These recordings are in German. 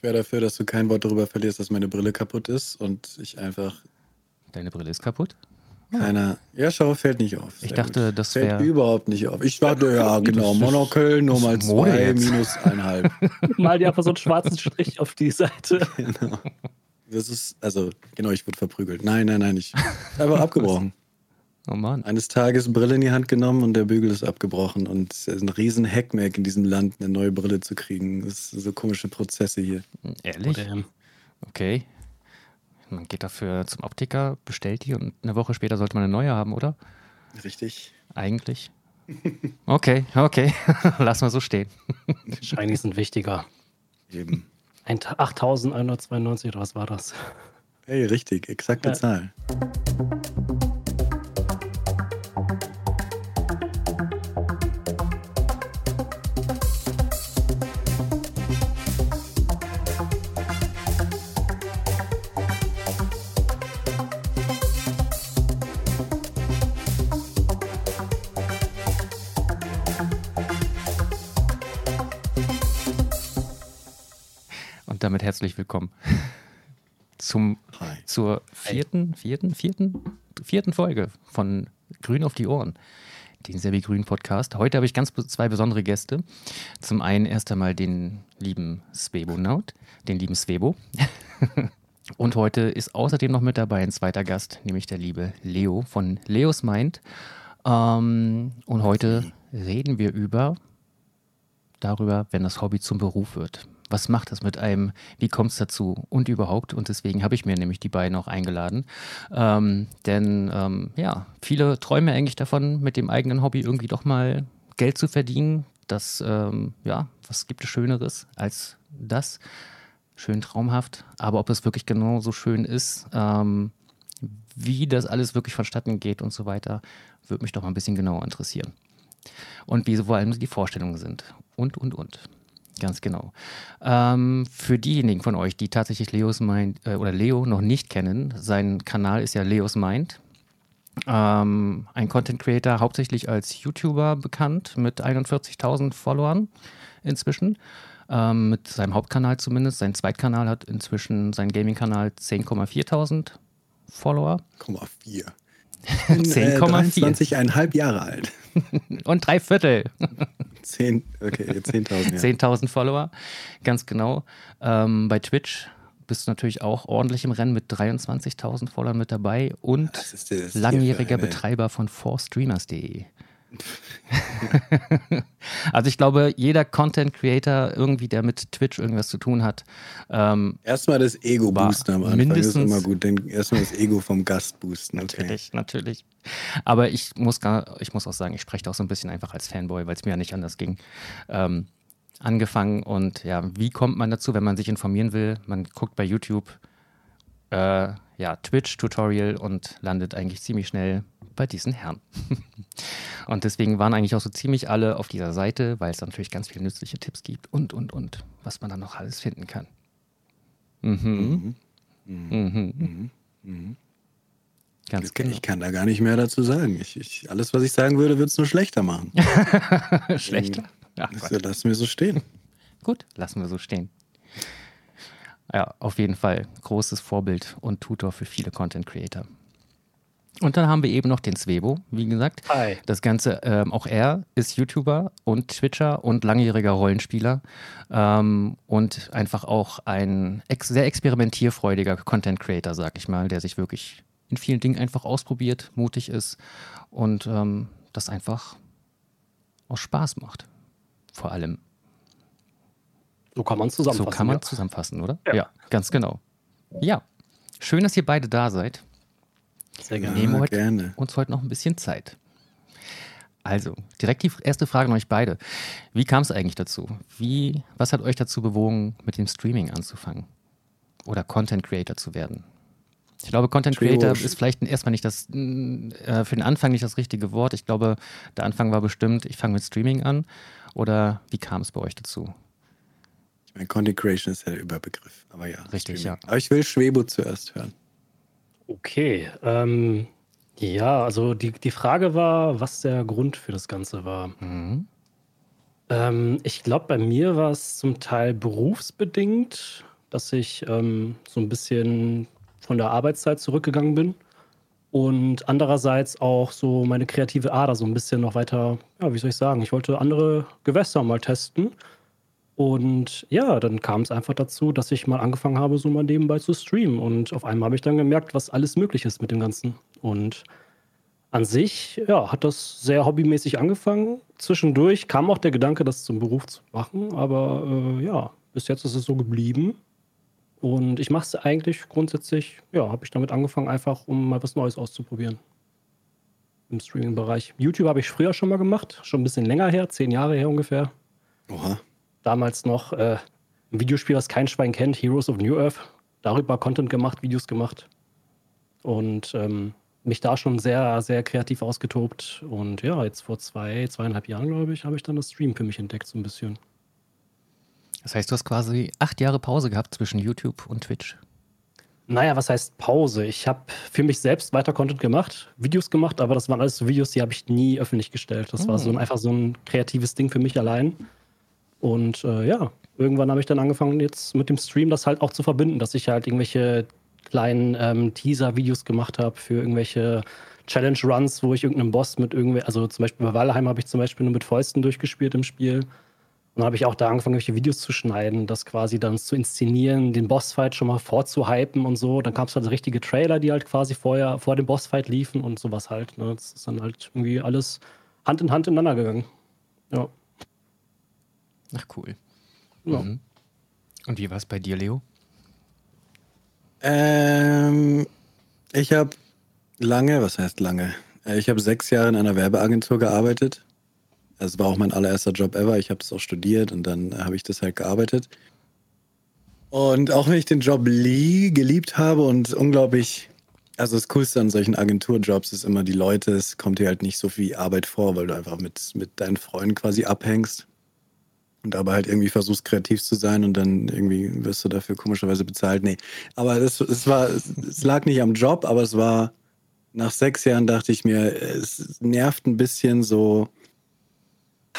Ich wäre dafür, dass du kein Wort darüber verlierst, dass meine Brille kaputt ist und ich einfach. Deine Brille ist kaputt? Keiner. Ja, schau, fällt nicht auf. Ich dachte, gut. das Fällt wäre. überhaupt nicht auf. Ich dachte, ja, genau. Monokel, nur mal zwei, minus eineinhalb. Mal dir einfach so einen schwarzen Strich auf die Seite. genau. Das ist, also, genau, ich wurde verprügelt. Nein, nein, nein, ich einfach abgebrochen. Oh Mann. Eines Tages Brille in die Hand genommen und der Bügel ist abgebrochen. Und es ist ein riesen Hackmack in diesem Land, eine neue Brille zu kriegen. Das sind so komische Prozesse hier. Ehrlich? Damn. Okay. Man geht dafür zum Optiker, bestellt die und eine Woche später sollte man eine neue haben, oder? Richtig. Eigentlich. Okay, okay. Lass mal so stehen. Shinies sind wichtiger. Eben. Ein Ta- 8192 oder was war das? Hey, richtig, exakte Ja. Zahl. Und damit herzlich willkommen zum, Hi. zur vierten, vierten, vierten, vierten Folge von Grün auf die Ohren, den Sebi Grün Podcast. Heute habe ich ganz zwei besondere Gäste. Zum einen erst einmal den lieben Svebonaut, den lieben Svebo. Und heute ist außerdem noch mit dabei ein zweiter Gast, nämlich der liebe Leo von Leos Mind. Ähm, und heute reden wir über darüber, wenn das Hobby zum Beruf wird. Was macht das mit einem? Wie kommt es dazu? Und überhaupt. Und deswegen habe ich mir nämlich die beiden auch eingeladen. Ähm, denn ähm, ja, viele träumen eigentlich davon, mit dem eigenen Hobby irgendwie doch mal Geld zu verdienen. Das, ähm, ja, was gibt es Schöneres als das? Schön traumhaft. Aber ob es wirklich genauso schön ist, ähm, wie das alles wirklich vonstatten geht und so weiter, würde mich doch mal ein bisschen genauer interessieren und wie vor allem die Vorstellungen sind. Und, und, und. Ganz genau. Ähm, für diejenigen von euch, die tatsächlich Leos Mind äh, oder Leo noch nicht kennen, sein Kanal ist ja Leos Mind. Ähm, ein Content Creator, hauptsächlich als YouTuber bekannt, mit 41.000 Followern inzwischen. Ähm, mit seinem Hauptkanal zumindest. Sein Zweitkanal hat inzwischen, sein Gaming-Kanal 10,4.000 Follower. 10,4. 10,4. 23,5 Jahre alt. Und drei Viertel. 10, okay, 10.000. Ja. 10.000 Follower, ganz genau. Ähm, bei Twitch bist du natürlich auch ordentlich im Rennen mit 23.000 Followern mit dabei und langjähriger Betreiber von 4streamers.de. also ich glaube, jeder Content Creator irgendwie, der mit Twitch irgendwas zu tun hat, ähm, Erstmal das Ego boosten am Anfang. mindestens- ist immer gut. Denn erstmal das Ego vom Gast boosten. Okay. Natürlich, natürlich. Aber ich muss, gar, ich muss auch sagen, ich spreche da auch so ein bisschen einfach als Fanboy, weil es mir ja nicht anders ging. Ähm, angefangen und ja, wie kommt man dazu, wenn man sich informieren will? Man guckt bei YouTube, äh, ja, Twitch-Tutorial und landet eigentlich ziemlich schnell bei diesen Herren. und deswegen waren eigentlich auch so ziemlich alle auf dieser Seite, weil es da natürlich ganz viele nützliche Tipps gibt und, und, und, was man dann noch alles finden kann. Mhm. Mhm. Ganz Ich, genau. ich kann da gar nicht mehr dazu sagen. Ich, ich, alles, was ich sagen würde, würde es nur schlechter machen. Schlechter. Ach, Gott. lassen wir so stehen. Gut, lassen wir so stehen. Ja, auf jeden Fall großes Vorbild und Tutor für viele Content Creator. Und dann haben wir eben noch den Svebo, wie gesagt. Hi. Das Ganze, ähm, auch er ist YouTuber und Twitcher und langjähriger Rollenspieler ähm, und einfach auch ein ex sehr experimentierfreudiger Content Creator, sag ich mal, der sich wirklich in vielen Dingen einfach ausprobiert, mutig ist und ähm, das einfach aus Spaß macht. Vor allem. So kann man es zusammenfassen. So kann man ja. zusammenfassen, oder? Ja. ganz genau. Ja, schön, dass ihr beide da seid. Sehr Wir gerne. nehmen heute, gerne. uns heute noch ein bisschen Zeit. Also, direkt die erste Frage an euch beide. Wie kam es eigentlich dazu? Wie, was hat euch dazu bewogen, mit dem Streaming anzufangen? Oder Content Creator zu werden? Ich glaube, Content Creator ist vielleicht erstmal nicht das, mh, äh, für den Anfang nicht das richtige Wort. Ich glaube, der Anfang war bestimmt, ich fange mit Streaming an. Oder wie kam es bei euch dazu? Ich meine, Content Creation ist ja der Überbegriff. Aber ja. Richtig, Streaming. ja. Aber ich will Schwebo zuerst hören. Okay. Ähm, ja, also die, die Frage war, was der Grund für das Ganze war. Mhm. Ähm, ich glaube, bei mir war es zum Teil berufsbedingt. dass ich ähm, so ein bisschen von der Arbeitszeit zurückgegangen bin und andererseits auch so meine kreative Ader so ein bisschen noch weiter, ja, wie soll ich sagen, ich wollte andere Gewässer mal testen. Und ja, dann kam es einfach dazu, dass ich mal angefangen habe, so mal nebenbei zu streamen. Und auf einmal habe ich dann gemerkt, was alles möglich ist mit dem Ganzen. Und an sich, ja, hat das sehr hobbymäßig angefangen. Zwischendurch kam auch der Gedanke, das zum Beruf zu machen. Aber äh, ja, bis jetzt ist es so geblieben. Und ich mache es eigentlich grundsätzlich, ja, habe ich damit angefangen, einfach um mal was Neues auszuprobieren. Im Streaming-Bereich. YouTube habe ich früher schon mal gemacht, schon ein bisschen länger her, zehn Jahre her ungefähr. Oha. Damals noch äh, ein Videospiel, das kein Schwein kennt, Heroes of New Earth. Darüber Content gemacht, Videos gemacht. Und ähm, mich da schon sehr, sehr kreativ ausgetobt. Und ja, jetzt vor zwei, zweieinhalb Jahren, glaube ich, habe ich dann das Stream für mich entdeckt, so ein bisschen. Das heißt, du hast quasi acht Jahre Pause gehabt zwischen YouTube und Twitch. Naja, was heißt Pause? Ich habe für mich selbst weiter Content gemacht, Videos gemacht, aber das waren alles so Videos, die habe ich nie öffentlich gestellt. Das mhm. war so ein, hm. einfach so ein kreatives Ding für mich allein. Und äh, ja, irgendwann habe ich dann angefangen, jetzt mit dem Stream das halt auch zu verbinden, dass ich halt irgendwelche kleinen ähm, Teaser-Videos gemacht habe für irgendwelche Challenge-Runs, wo ich irgendeinen Boss mit irgendwie, also zum Beispiel bei Valheim habe ich zum Beispiel nur mit Fäusten durchgespielt im Spiel dann habe ich auch da angefangen, welche Videos zu schneiden, das quasi dann zu inszenieren, den Bossfight schon mal vorzuhypen und so. Dann kam es halt richtige Trailer, die halt quasi vorher vor dem Bossfight liefen und sowas halt. Ne? Das ist dann halt irgendwie alles Hand in Hand ineinander gegangen. Ja. Ach cool. Ja. Mhm. Und wie war es bei dir, Leo? Ähm, ich habe lange, was heißt lange? Äh, ich habe sechs Jahre in einer Werbeagentur gearbeitet es war auch mein allererster Job ever. Ich habe das auch studiert und dann habe ich das halt gearbeitet. Und auch wenn ich den Job lie, geliebt habe und unglaublich, also das Coolste an solchen Agenturjobs ist immer die Leute, es kommt dir halt nicht so viel Arbeit vor, weil du einfach mit, mit deinen Freunden quasi abhängst und aber halt irgendwie versuchst kreativ zu sein und dann irgendwie wirst du dafür komischerweise bezahlt. Nee, aber es, es war, es lag nicht am Job, aber es war, nach sechs Jahren dachte ich mir, es nervt ein bisschen so,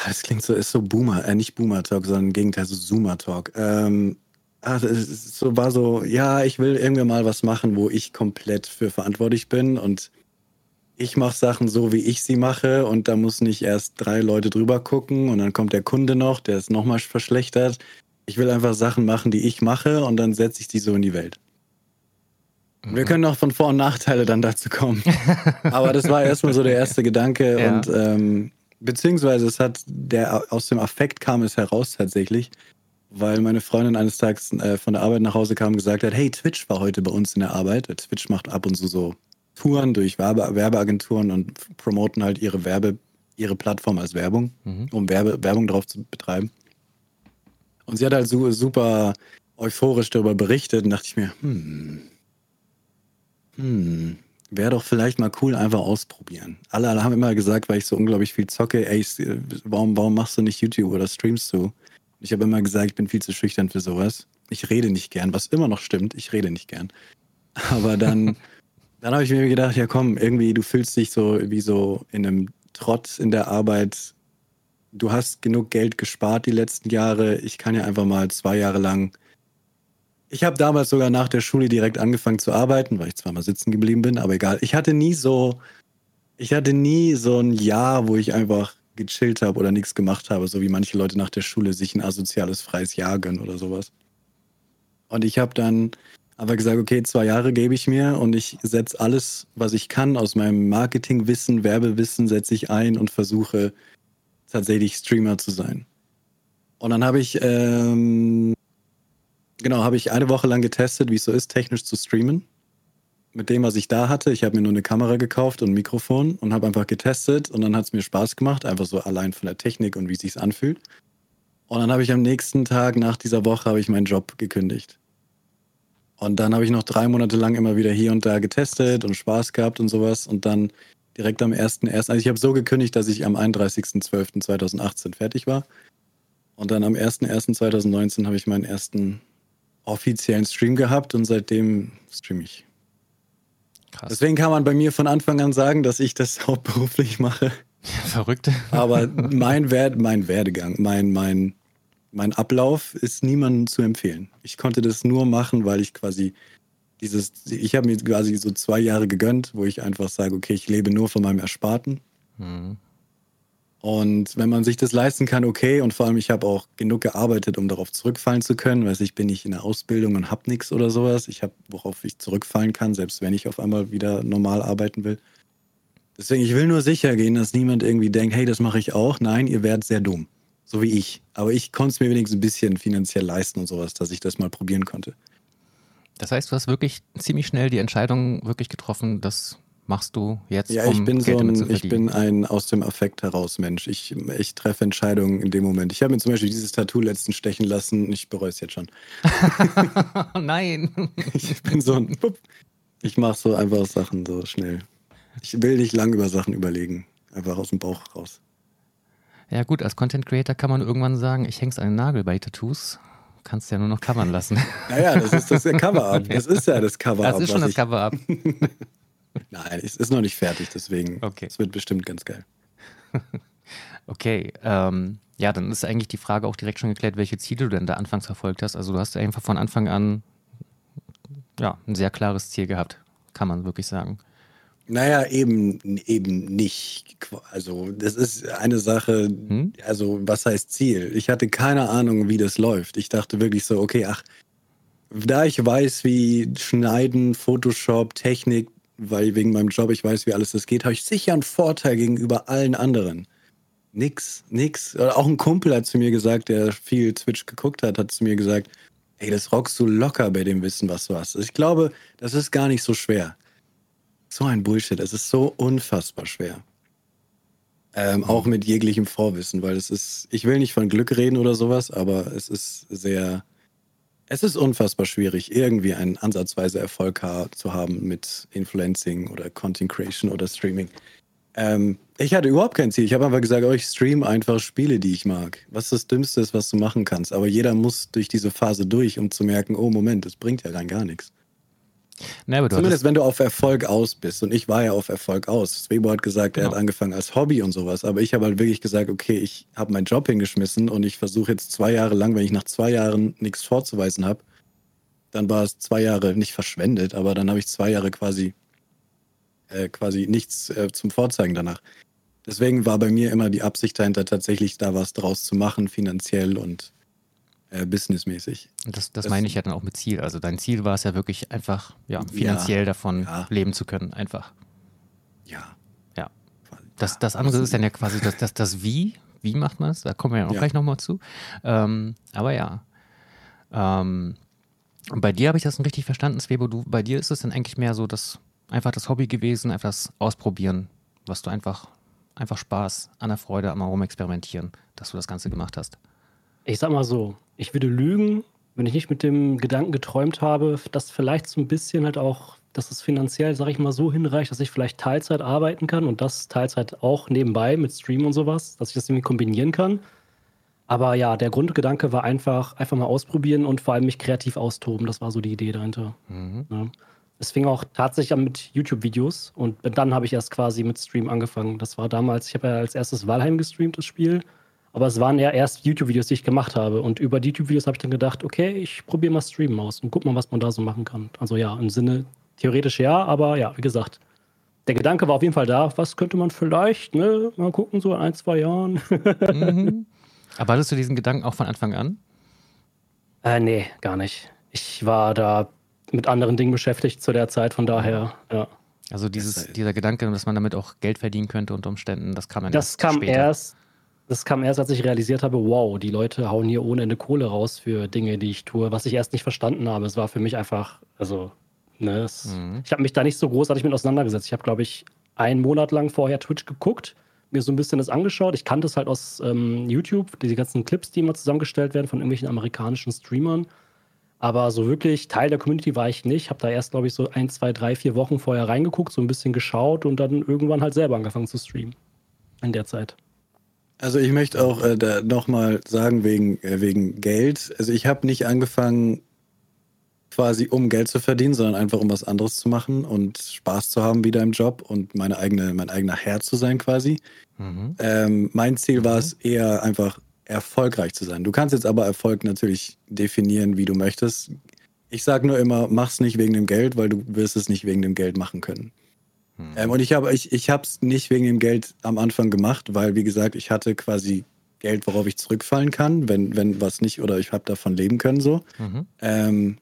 das klingt so, ist so Boomer, äh, nicht Boomer-Talk, sondern im Gegenteil, so Zoomer-Talk. Ähm, ach, es so, war so, ja, ich will irgendwann mal was machen, wo ich komplett für verantwortlich bin und ich mache Sachen so, wie ich sie mache und da muss nicht erst drei Leute drüber gucken und dann kommt der Kunde noch, der ist nochmal verschlechtert. Ich will einfach Sachen machen, die ich mache und dann setze ich die so in die Welt. Mhm. Wir können auch von Vor- und Nachteile dann dazu kommen. Aber das war erstmal so der erste Gedanke ja. und ähm, Beziehungsweise es hat der aus dem Affekt kam es heraus tatsächlich, weil meine Freundin eines Tages äh, von der Arbeit nach Hause kam und gesagt hat, hey, Twitch war heute bei uns in der Arbeit. Twitch macht ab und zu so Touren durch Werbe Werbeagenturen und promoten halt ihre Werbe, ihre Plattform als Werbung, mhm. um Werbe Werbung drauf zu betreiben. Und sie hat halt so, super euphorisch darüber berichtet und dachte ich mir, hm, hm, wäre doch vielleicht mal cool, einfach ausprobieren. Alle, alle haben immer gesagt, weil ich so unglaublich viel zocke, ey, warum, warum machst du nicht YouTube oder streamst du? Ich habe immer gesagt, ich bin viel zu schüchtern für sowas. Ich rede nicht gern, was immer noch stimmt, ich rede nicht gern. Aber dann, dann habe ich mir gedacht, ja komm, irgendwie, du fühlst dich so wie so in einem Trotz in der Arbeit. Du hast genug Geld gespart die letzten Jahre. Ich kann ja einfach mal zwei Jahre lang ich habe damals sogar nach der Schule direkt angefangen zu arbeiten, weil ich zweimal sitzen geblieben bin, aber egal. Ich hatte nie so, ich hatte nie so ein Jahr, wo ich einfach gechillt habe oder nichts gemacht habe, so wie manche Leute nach der Schule sich ein asoziales freies Jahr gönnen oder sowas. Und ich habe dann aber gesagt, okay, zwei Jahre gebe ich mir und ich setze alles, was ich kann aus meinem Marketingwissen, Werbewissen, setze ich ein und versuche tatsächlich Streamer zu sein. Und dann habe ich ähm, Genau, habe ich eine Woche lang getestet, wie es so ist, technisch zu streamen. Mit dem, was ich da hatte. Ich habe mir nur eine Kamera gekauft und ein Mikrofon und habe einfach getestet und dann hat es mir Spaß gemacht, einfach so allein von der Technik und wie es sich anfühlt. Und dann habe ich am nächsten Tag nach dieser Woche ich meinen Job gekündigt. Und dann habe ich noch drei Monate lang immer wieder hier und da getestet und Spaß gehabt und sowas. Und dann direkt am 1.1., also ich habe so gekündigt, dass ich am 31.12.2018 fertig war. Und dann am 1.1.2019 habe ich meinen ersten offiziellen Stream gehabt und seitdem streame ich. Krass. Deswegen kann man bei mir von Anfang an sagen, dass ich das hauptberuflich mache. Verrückt. Aber mein, Wert, mein Werdegang, mein, mein, mein Ablauf ist niemandem zu empfehlen. Ich konnte das nur machen, weil ich quasi dieses, ich habe mir quasi so zwei Jahre gegönnt, wo ich einfach sage, okay, ich lebe nur von meinem Ersparten. Mhm. Und wenn man sich das leisten kann, okay. Und vor allem, ich habe auch genug gearbeitet, um darauf zurückfallen zu können. Weiß ich bin nicht in der Ausbildung und habe nichts oder sowas. Ich habe, worauf ich zurückfallen kann, selbst wenn ich auf einmal wieder normal arbeiten will. Deswegen, ich will nur sicher gehen, dass niemand irgendwie denkt, hey, das mache ich auch. Nein, ihr werdet sehr dumm. So wie ich. Aber ich konnte es mir wenigstens ein bisschen finanziell leisten und sowas, dass ich das mal probieren konnte. Das heißt, du hast wirklich ziemlich schnell die Entscheidung wirklich getroffen, das machst du jetzt? Ja, ich um bin Geld so ein, ich bin ein aus dem Affekt heraus Mensch. Ich, ich treffe Entscheidungen in dem Moment. Ich habe mir zum Beispiel dieses Tattoo letztens stechen lassen. Ich bereue es jetzt schon. Nein. Ich bin so ein. Ich mache so einfach Sachen so schnell. Ich will nicht lang über Sachen überlegen. Einfach aus dem Bauch raus. Ja, gut, als Content Creator kann man irgendwann sagen, ich häng's an den Nagel bei Tattoos. Kannst ja nur noch covern lassen. Naja, das ist das Cover-Up. Das ist ja das Cover-Up. Das ist schon das Cover-Up. Nein, es ist noch nicht fertig, deswegen. Okay. Es wird bestimmt ganz geil. okay, ähm, ja, dann ist eigentlich die Frage auch direkt schon geklärt, welche Ziele du denn da anfangs verfolgt hast. Also du hast einfach von Anfang an ja, ein sehr klares Ziel gehabt, kann man wirklich sagen. Naja, eben, eben nicht. Also, das ist eine Sache, hm? also, was heißt Ziel? Ich hatte keine Ahnung, wie das läuft. Ich dachte wirklich so, okay, ach, da ich weiß, wie Schneiden, Photoshop, Technik, weil wegen meinem Job ich weiß, wie alles das geht, habe ich sicher einen Vorteil gegenüber allen anderen. Nix, nix. Auch ein Kumpel hat zu mir gesagt, der viel Twitch geguckt hat, hat zu mir gesagt, ey, das rockst du locker bei dem Wissen, was du hast. Ich glaube, das ist gar nicht so schwer. So ein Bullshit. Es ist so unfassbar schwer. Ähm. Auch mit jeglichem Vorwissen, weil es ist, ich will nicht von Glück reden oder sowas, aber es ist sehr, es ist unfassbar schwierig, irgendwie einen ansatzweise Erfolg zu haben mit Influencing oder Content Creation oder Streaming. Ähm, ich hatte überhaupt kein Ziel. Ich habe einfach gesagt, oh, ich stream einfach Spiele, die ich mag. Was das Dümmste ist, was du machen kannst. Aber jeder muss durch diese Phase durch, um zu merken, oh Moment, das bringt ja rein gar nichts. Na, Zumindest wenn du auf Erfolg aus bist. Und ich war ja auf Erfolg aus. Swebo hat gesagt, genau. er hat genau. angefangen als Hobby und sowas. Aber ich habe halt wirklich gesagt, okay, ich habe meinen Job hingeschmissen und ich versuche jetzt zwei Jahre lang, wenn ich nach zwei Jahren nichts vorzuweisen habe, dann war es zwei Jahre nicht verschwendet, aber dann habe ich zwei Jahre quasi, äh, quasi nichts äh, zum Vorzeigen danach. Deswegen war bei mir immer die Absicht dahinter, tatsächlich da was draus zu machen, finanziell und äh, businessmäßig. Das, das, das, meine ich ja dann auch mit Ziel. Also dein Ziel war es ja wirklich einfach, ja, finanziell ja, davon ja. leben zu können, einfach. Ja. Ja. Das, das andere ist dann ja quasi das, das, das Wie. Wie macht man es? Da kommen wir ja auch ja. gleich nochmal zu. Ähm, aber ja. Ähm, und bei dir habe ich das dann richtig verstanden, Swebo. Du, bei dir ist es dann eigentlich mehr so das einfach das Hobby gewesen, einfach das Ausprobieren, was du einfach, einfach Spaß an der Freude am Herumexperimentieren, dass du das Ganze gemacht hast. Ich sag mal so, ich würde lügen, wenn ich nicht mit dem Gedanken geträumt habe, dass vielleicht so ein bisschen halt auch, dass es finanziell, sag ich mal, so hinreicht, dass ich vielleicht Teilzeit arbeiten kann und das Teilzeit auch nebenbei mit Stream und sowas, dass ich das irgendwie kombinieren kann. Aber ja, der Grundgedanke war einfach, einfach mal ausprobieren und vor allem mich kreativ austoben. Das war so die Idee dahinter. Mhm. Ja. Es fing auch tatsächlich an mit YouTube-Videos und dann habe ich erst quasi mit Stream angefangen. Das war damals, ich habe ja als erstes Valheim gestreamt, das Spiel. Aber es waren ja erst YouTube-Videos, die ich gemacht habe. Und über die YouTube-Videos habe ich dann gedacht, okay, ich probiere mal Streamen aus und guck mal, was man da so machen kann. Also ja, im Sinne theoretisch ja, aber ja, wie gesagt, der Gedanke war auf jeden Fall da, was könnte man vielleicht, ne, mal gucken, so in ein, zwei Jahren. mhm. Aber hattest du diesen Gedanken auch von Anfang an? Äh, nee, gar nicht. Ich war da mit anderen Dingen beschäftigt zu der Zeit, von daher, ja. Also dieses, dieser Gedanke, dass man damit auch Geld verdienen könnte unter Umständen, das kam dann Das kam später. erst das kam erst, als ich realisiert habe, wow, die Leute hauen hier ohne Ende Kohle raus für Dinge, die ich tue, was ich erst nicht verstanden habe. Es war für mich einfach, also, ne, es, mhm. ich habe mich da nicht so großartig mit auseinandergesetzt. Ich habe, glaube ich, einen Monat lang vorher Twitch geguckt, mir so ein bisschen das angeschaut. Ich kannte es halt aus ähm, YouTube, diese ganzen Clips, die immer zusammengestellt werden von irgendwelchen amerikanischen Streamern. Aber so wirklich Teil der Community war ich nicht. Habe da erst, glaube ich, so ein, zwei, drei, vier Wochen vorher reingeguckt, so ein bisschen geschaut und dann irgendwann halt selber angefangen zu streamen. In der Zeit. Also ich möchte auch äh, nochmal sagen, wegen, äh, wegen Geld. Also ich habe nicht angefangen, quasi um Geld zu verdienen, sondern einfach um was anderes zu machen und Spaß zu haben wieder im Job und meine eigene, mein eigener Herr zu sein quasi. Mhm. Ähm, mein Ziel mhm. war es eher einfach erfolgreich zu sein. Du kannst jetzt aber Erfolg natürlich definieren, wie du möchtest. Ich sage nur immer, mach's nicht wegen dem Geld, weil du wirst es nicht wegen dem Geld machen können. Hm. Ähm, und ich habe ich, ich es nicht wegen dem Geld am Anfang gemacht, weil, wie gesagt, ich hatte quasi Geld, worauf ich zurückfallen kann, wenn, wenn was nicht, oder ich habe davon leben können so. Mhm. Ähm,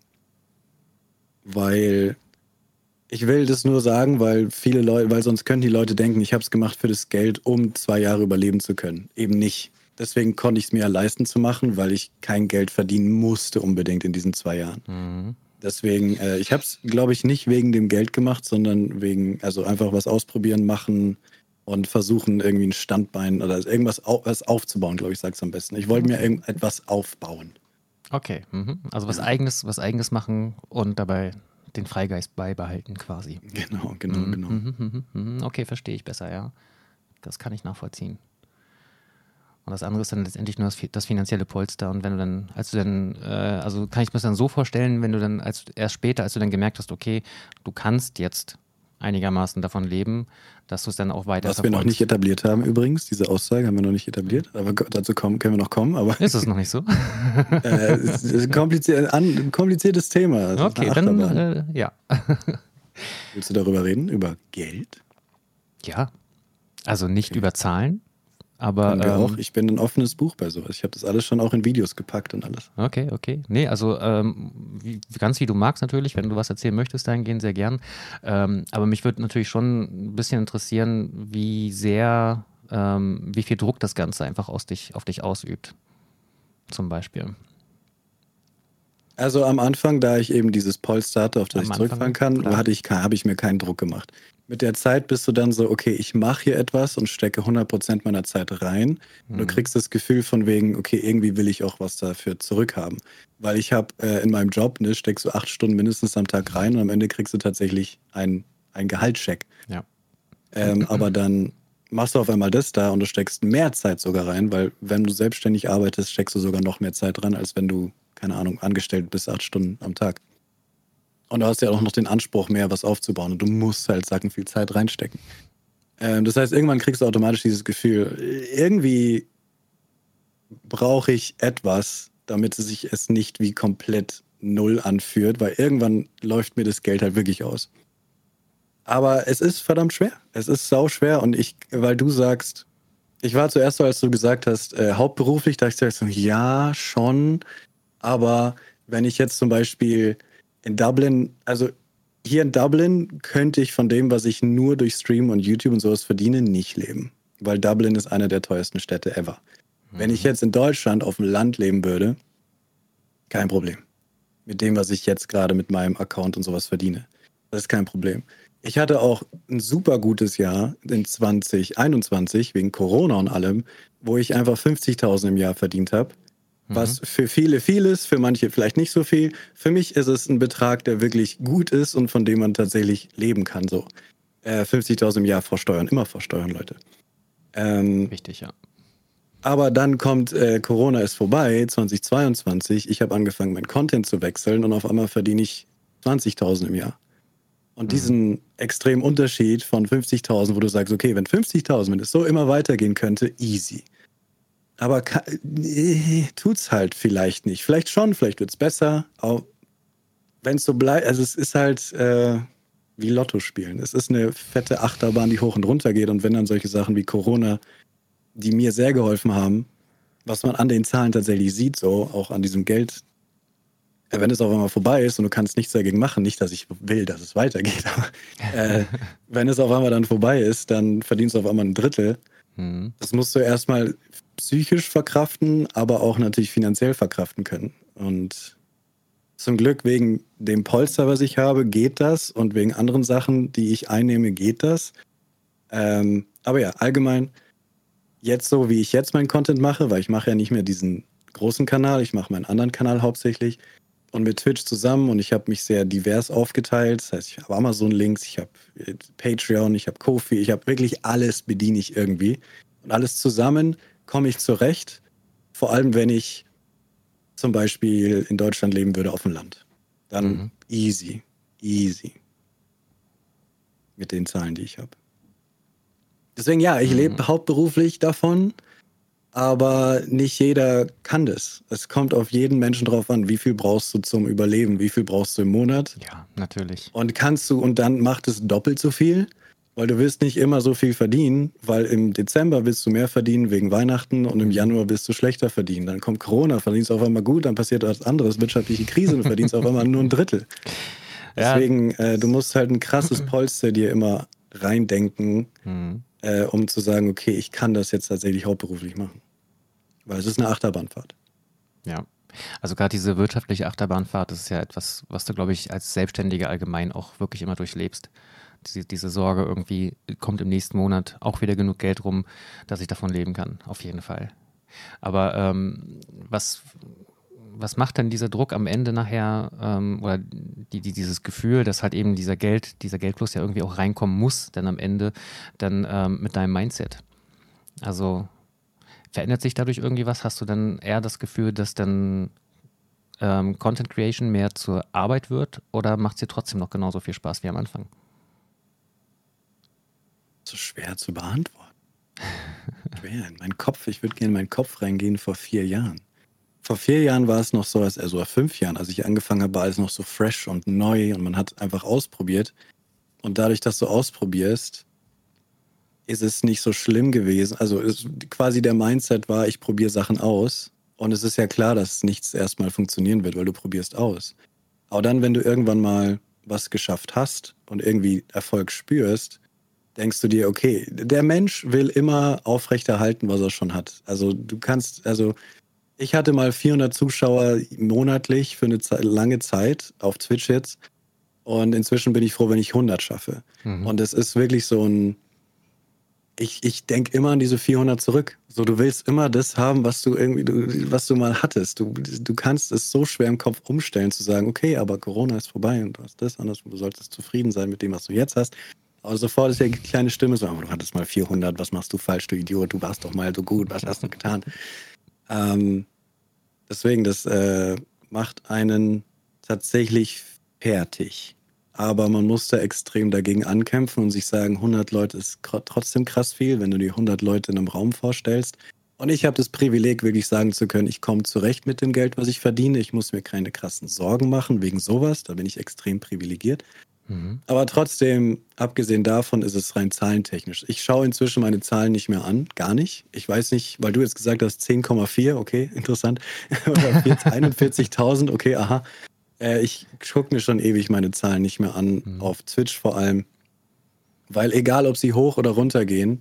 weil ich will das nur sagen, weil viele Leute, weil sonst können die Leute denken, ich habe es gemacht für das Geld, um zwei Jahre überleben zu können. Eben nicht. Deswegen konnte ich es mir ja leisten zu machen, weil ich kein Geld verdienen musste unbedingt in diesen zwei Jahren. Mhm. Deswegen, äh, ich habe es, glaube ich, nicht wegen dem Geld gemacht, sondern wegen, also einfach was ausprobieren, machen und versuchen, irgendwie ein Standbein oder irgendwas au was aufzubauen, glaube ich, sage es am besten. Ich wollte mir irgendetwas aufbauen. Okay, mhm. also was eigenes, was eigenes machen und dabei den Freigeist beibehalten quasi. Genau, genau, mhm. genau. Mhm, mhm, mhm. okay, verstehe ich besser, ja. Das kann ich nachvollziehen. Und das andere ist dann letztendlich nur das, das, finanzielle Polster. Und wenn du dann, als du dann, äh, also kann ich mir das dann so vorstellen, wenn du dann als erst später, als du dann gemerkt hast, okay, du kannst jetzt einigermaßen davon leben, dass du es dann auch weiter Was wir noch nicht etabliert haben übrigens, diese Aussage haben wir noch nicht etabliert, aber dazu kommen, können wir noch kommen. Aber ist es noch nicht so? äh, ist kompliziert, ein kompliziertes Thema. Okay, dann äh, ja. Willst du darüber reden? Über Geld? Ja. Also nicht okay. über Zahlen, aber ähm, auch. Ich bin ein offenes Buch bei sowas. Ich habe das alles schon auch in Videos gepackt und alles. Okay, okay. Nee, also ähm, wie, ganz wie du magst natürlich, wenn du was erzählen möchtest, dahingehend sehr gern. Ähm, aber mich würde natürlich schon ein bisschen interessieren, wie sehr, ähm, wie viel Druck das Ganze einfach aus dich, auf dich ausübt. Zum Beispiel. Also am Anfang, da ich eben dieses Polster hatte, auf das am ich zurückfahren kann, hatte ich, habe ich mir keinen Druck gemacht mit der Zeit bist du dann so, okay, ich mache hier etwas und stecke 100% meiner Zeit rein. Mhm. du kriegst das Gefühl von wegen, okay, irgendwie will ich auch was dafür zurückhaben. Weil ich habe äh, in meinem Job, ne, steckst du acht Stunden mindestens am Tag rein und am Ende kriegst du tatsächlich einen Gehaltscheck. Ja. Ähm, aber dann machst du auf einmal das da und du steckst mehr Zeit sogar rein, weil wenn du selbstständig arbeitest, steckst du sogar noch mehr Zeit rein, als wenn du, keine Ahnung, angestellt bist acht Stunden am Tag. Und du hast ja auch noch den Anspruch, mehr was aufzubauen. Und du musst halt sagen, viel Zeit reinstecken. Ähm, das heißt, irgendwann kriegst du automatisch dieses Gefühl, irgendwie brauche ich etwas, damit es sich es nicht wie komplett null anfühlt, weil irgendwann läuft mir das Geld halt wirklich aus. Aber es ist verdammt schwer. Es ist sau schwer und ich, weil du sagst, ich war zuerst so, als du gesagt hast, äh, hauptberuflich, da ich so, ja, schon. Aber wenn ich jetzt zum Beispiel in Dublin, also hier in Dublin könnte ich von dem, was ich nur durch Stream und YouTube und sowas verdiene, nicht leben. Weil Dublin ist eine der teuersten Städte ever. Mhm. Wenn ich mhm. jetzt in Deutschland auf dem Land leben würde, kein Problem. Mit dem, was ich jetzt gerade mit meinem Account und sowas verdiene. Das ist kein Problem. Ich hatte auch ein super gutes Jahr in 2021 wegen Corona und allem, wo ich einfach 50.000 im Jahr verdient habe was mhm. für viele viel ist, für manche vielleicht nicht so viel. Für mich ist es ein Betrag, der wirklich gut ist und von dem man tatsächlich leben kann. So äh, 50.000 im Jahr vor Steuern, immer vor Steuern, Leute. Ähm, Wichtig, ja. Aber dann kommt äh, Corona ist vorbei, 2022. Ich habe angefangen, mein Content zu wechseln und auf einmal verdiene ich 20.000 im Jahr. Und mhm. diesen extremen Unterschied von 50.000, wo du sagst, okay, wenn 50.000, wenn es so immer weitergehen könnte, easy. Aber nee, tut's halt vielleicht nicht. Vielleicht schon, vielleicht wird's besser. Wenn es so bleibt, also es ist halt äh, wie Lotto spielen. Es ist eine fette Achterbahn, die hoch und runter geht. Und wenn dann solche Sachen wie Corona, die mir sehr geholfen haben, was man an den Zahlen tatsächlich sieht, so auch an diesem Geld, äh, wenn es auf einmal vorbei ist und du kannst nichts dagegen machen, nicht, dass ich will, dass es weitergeht, aber äh, wenn es auf einmal dann vorbei ist, dann verdienst du auf einmal ein Drittel. Mhm. Das musst du erstmal psychisch verkraften, aber auch natürlich finanziell verkraften können. Und zum Glück wegen dem Polster, was ich habe, geht das. Und wegen anderen Sachen, die ich einnehme, geht das. Ähm, aber ja, allgemein, jetzt so, wie ich jetzt meinen Content mache, weil ich mache ja nicht mehr diesen großen Kanal, ich mache meinen anderen Kanal hauptsächlich und mit Twitch zusammen und ich habe mich sehr divers aufgeteilt. Das heißt, ich habe Amazon-Links, ich habe äh, Patreon, ich habe Kofi, ich habe wirklich alles bediene ich irgendwie. Und alles zusammen komme ich zurecht. Vor allem, wenn ich zum Beispiel in Deutschland leben würde auf dem Land. Dann mhm. easy, easy. Mit den Zahlen, die ich habe. Deswegen ja, ich mhm. lebe hauptberuflich davon. aber nicht jeder kann das. Es kommt auf jeden Menschen drauf an, wie viel brauchst du zum Überleben, wie viel brauchst du im Monat. Ja, natürlich. Und kannst du, und dann macht es doppelt so viel, weil du wirst nicht immer so viel verdienen, weil im Dezember willst du mehr verdienen wegen Weihnachten und im Januar willst du schlechter verdienen. Dann kommt Corona, verdienst auf einmal gut, dann passiert was anderes, wirtschaftliche Krise und verdienst auf einmal nur ein Drittel. Deswegen, äh, du musst halt ein krasses Polster dir immer reindenken, mhm. äh, um zu sagen, okay, ich kann das jetzt tatsächlich hauptberuflich machen. Weil es ist eine Achterbahnfahrt. Ja. Also gerade diese wirtschaftliche Achterbahnfahrt, das ist ja etwas, was du, glaube ich, als Selbstständiger allgemein auch wirklich immer durchlebst. Diese, diese Sorge irgendwie, kommt im nächsten Monat auch wieder genug Geld rum, dass ich davon leben kann, auf jeden Fall. Aber ähm, was was macht denn dieser Druck am Ende nachher ähm, oder die, die, dieses Gefühl, dass halt eben dieser Geld, dieser Geldfluss ja irgendwie auch reinkommen muss, dann am Ende dann ähm, mit deinem Mindset? Also verändert sich dadurch irgendwie was? Hast du dann eher das Gefühl, dass dann ähm, Content Creation mehr zur Arbeit wird oder macht es dir trotzdem noch genauso viel Spaß wie am Anfang? So schwer zu beantworten. schwer. In meinen Kopf, ich würde gerne in meinen Kopf reingehen vor vier Jahren vor vier Jahren war es noch so, als also vor fünf Jahren, als ich angefangen habe, war alles noch so fresh und neu und man hat einfach ausprobiert. Und dadurch, dass du ausprobierst, ist es nicht so schlimm gewesen. Also quasi der Mindset war, ich probiere Sachen aus. Und es ist ja klar, dass nichts erstmal funktionieren wird, weil du probierst aus. Aber dann, wenn du irgendwann mal was geschafft hast und irgendwie Erfolg spürst, denkst du dir, okay, der Mensch will immer aufrechterhalten, was er schon hat. Also du kannst, also ich hatte mal 400 Zuschauer monatlich für eine lange Zeit auf Twitch jetzt. Und inzwischen bin ich froh, wenn ich 100 schaffe. Mhm. Und es ist wirklich so ein. Ich, ich denke immer an diese 400 zurück. So, du willst immer das haben, was du irgendwie, du, was du mal hattest. Du, du kannst es so schwer im Kopf umstellen, zu sagen, okay, aber Corona ist vorbei und du hast das anders. Du solltest zufrieden sein mit dem, was du jetzt hast. Aber sofort ist ja die kleine Stimme so, du hattest mal 400, was machst du falsch, du Idiot, du warst doch mal so gut, was hast du getan? Ähm, deswegen, das äh, macht einen tatsächlich fertig. Aber man muss da extrem dagegen ankämpfen und sich sagen, 100 Leute ist trotzdem krass viel, wenn du dir 100 Leute in einem Raum vorstellst. Und ich habe das Privileg, wirklich sagen zu können, ich komme zurecht mit dem Geld, was ich verdiene. Ich muss mir keine krassen Sorgen machen wegen sowas. Da bin ich extrem privilegiert. Mhm. Aber trotzdem, abgesehen davon, ist es rein zahlentechnisch. Ich schaue inzwischen meine Zahlen nicht mehr an, gar nicht. Ich weiß nicht, weil du jetzt gesagt hast 10,4, okay, interessant. Oder 41.000, okay, aha. Äh, ich gucke mir schon ewig meine Zahlen nicht mehr an, mhm. auf Twitch vor allem. Weil egal, ob sie hoch oder runter gehen,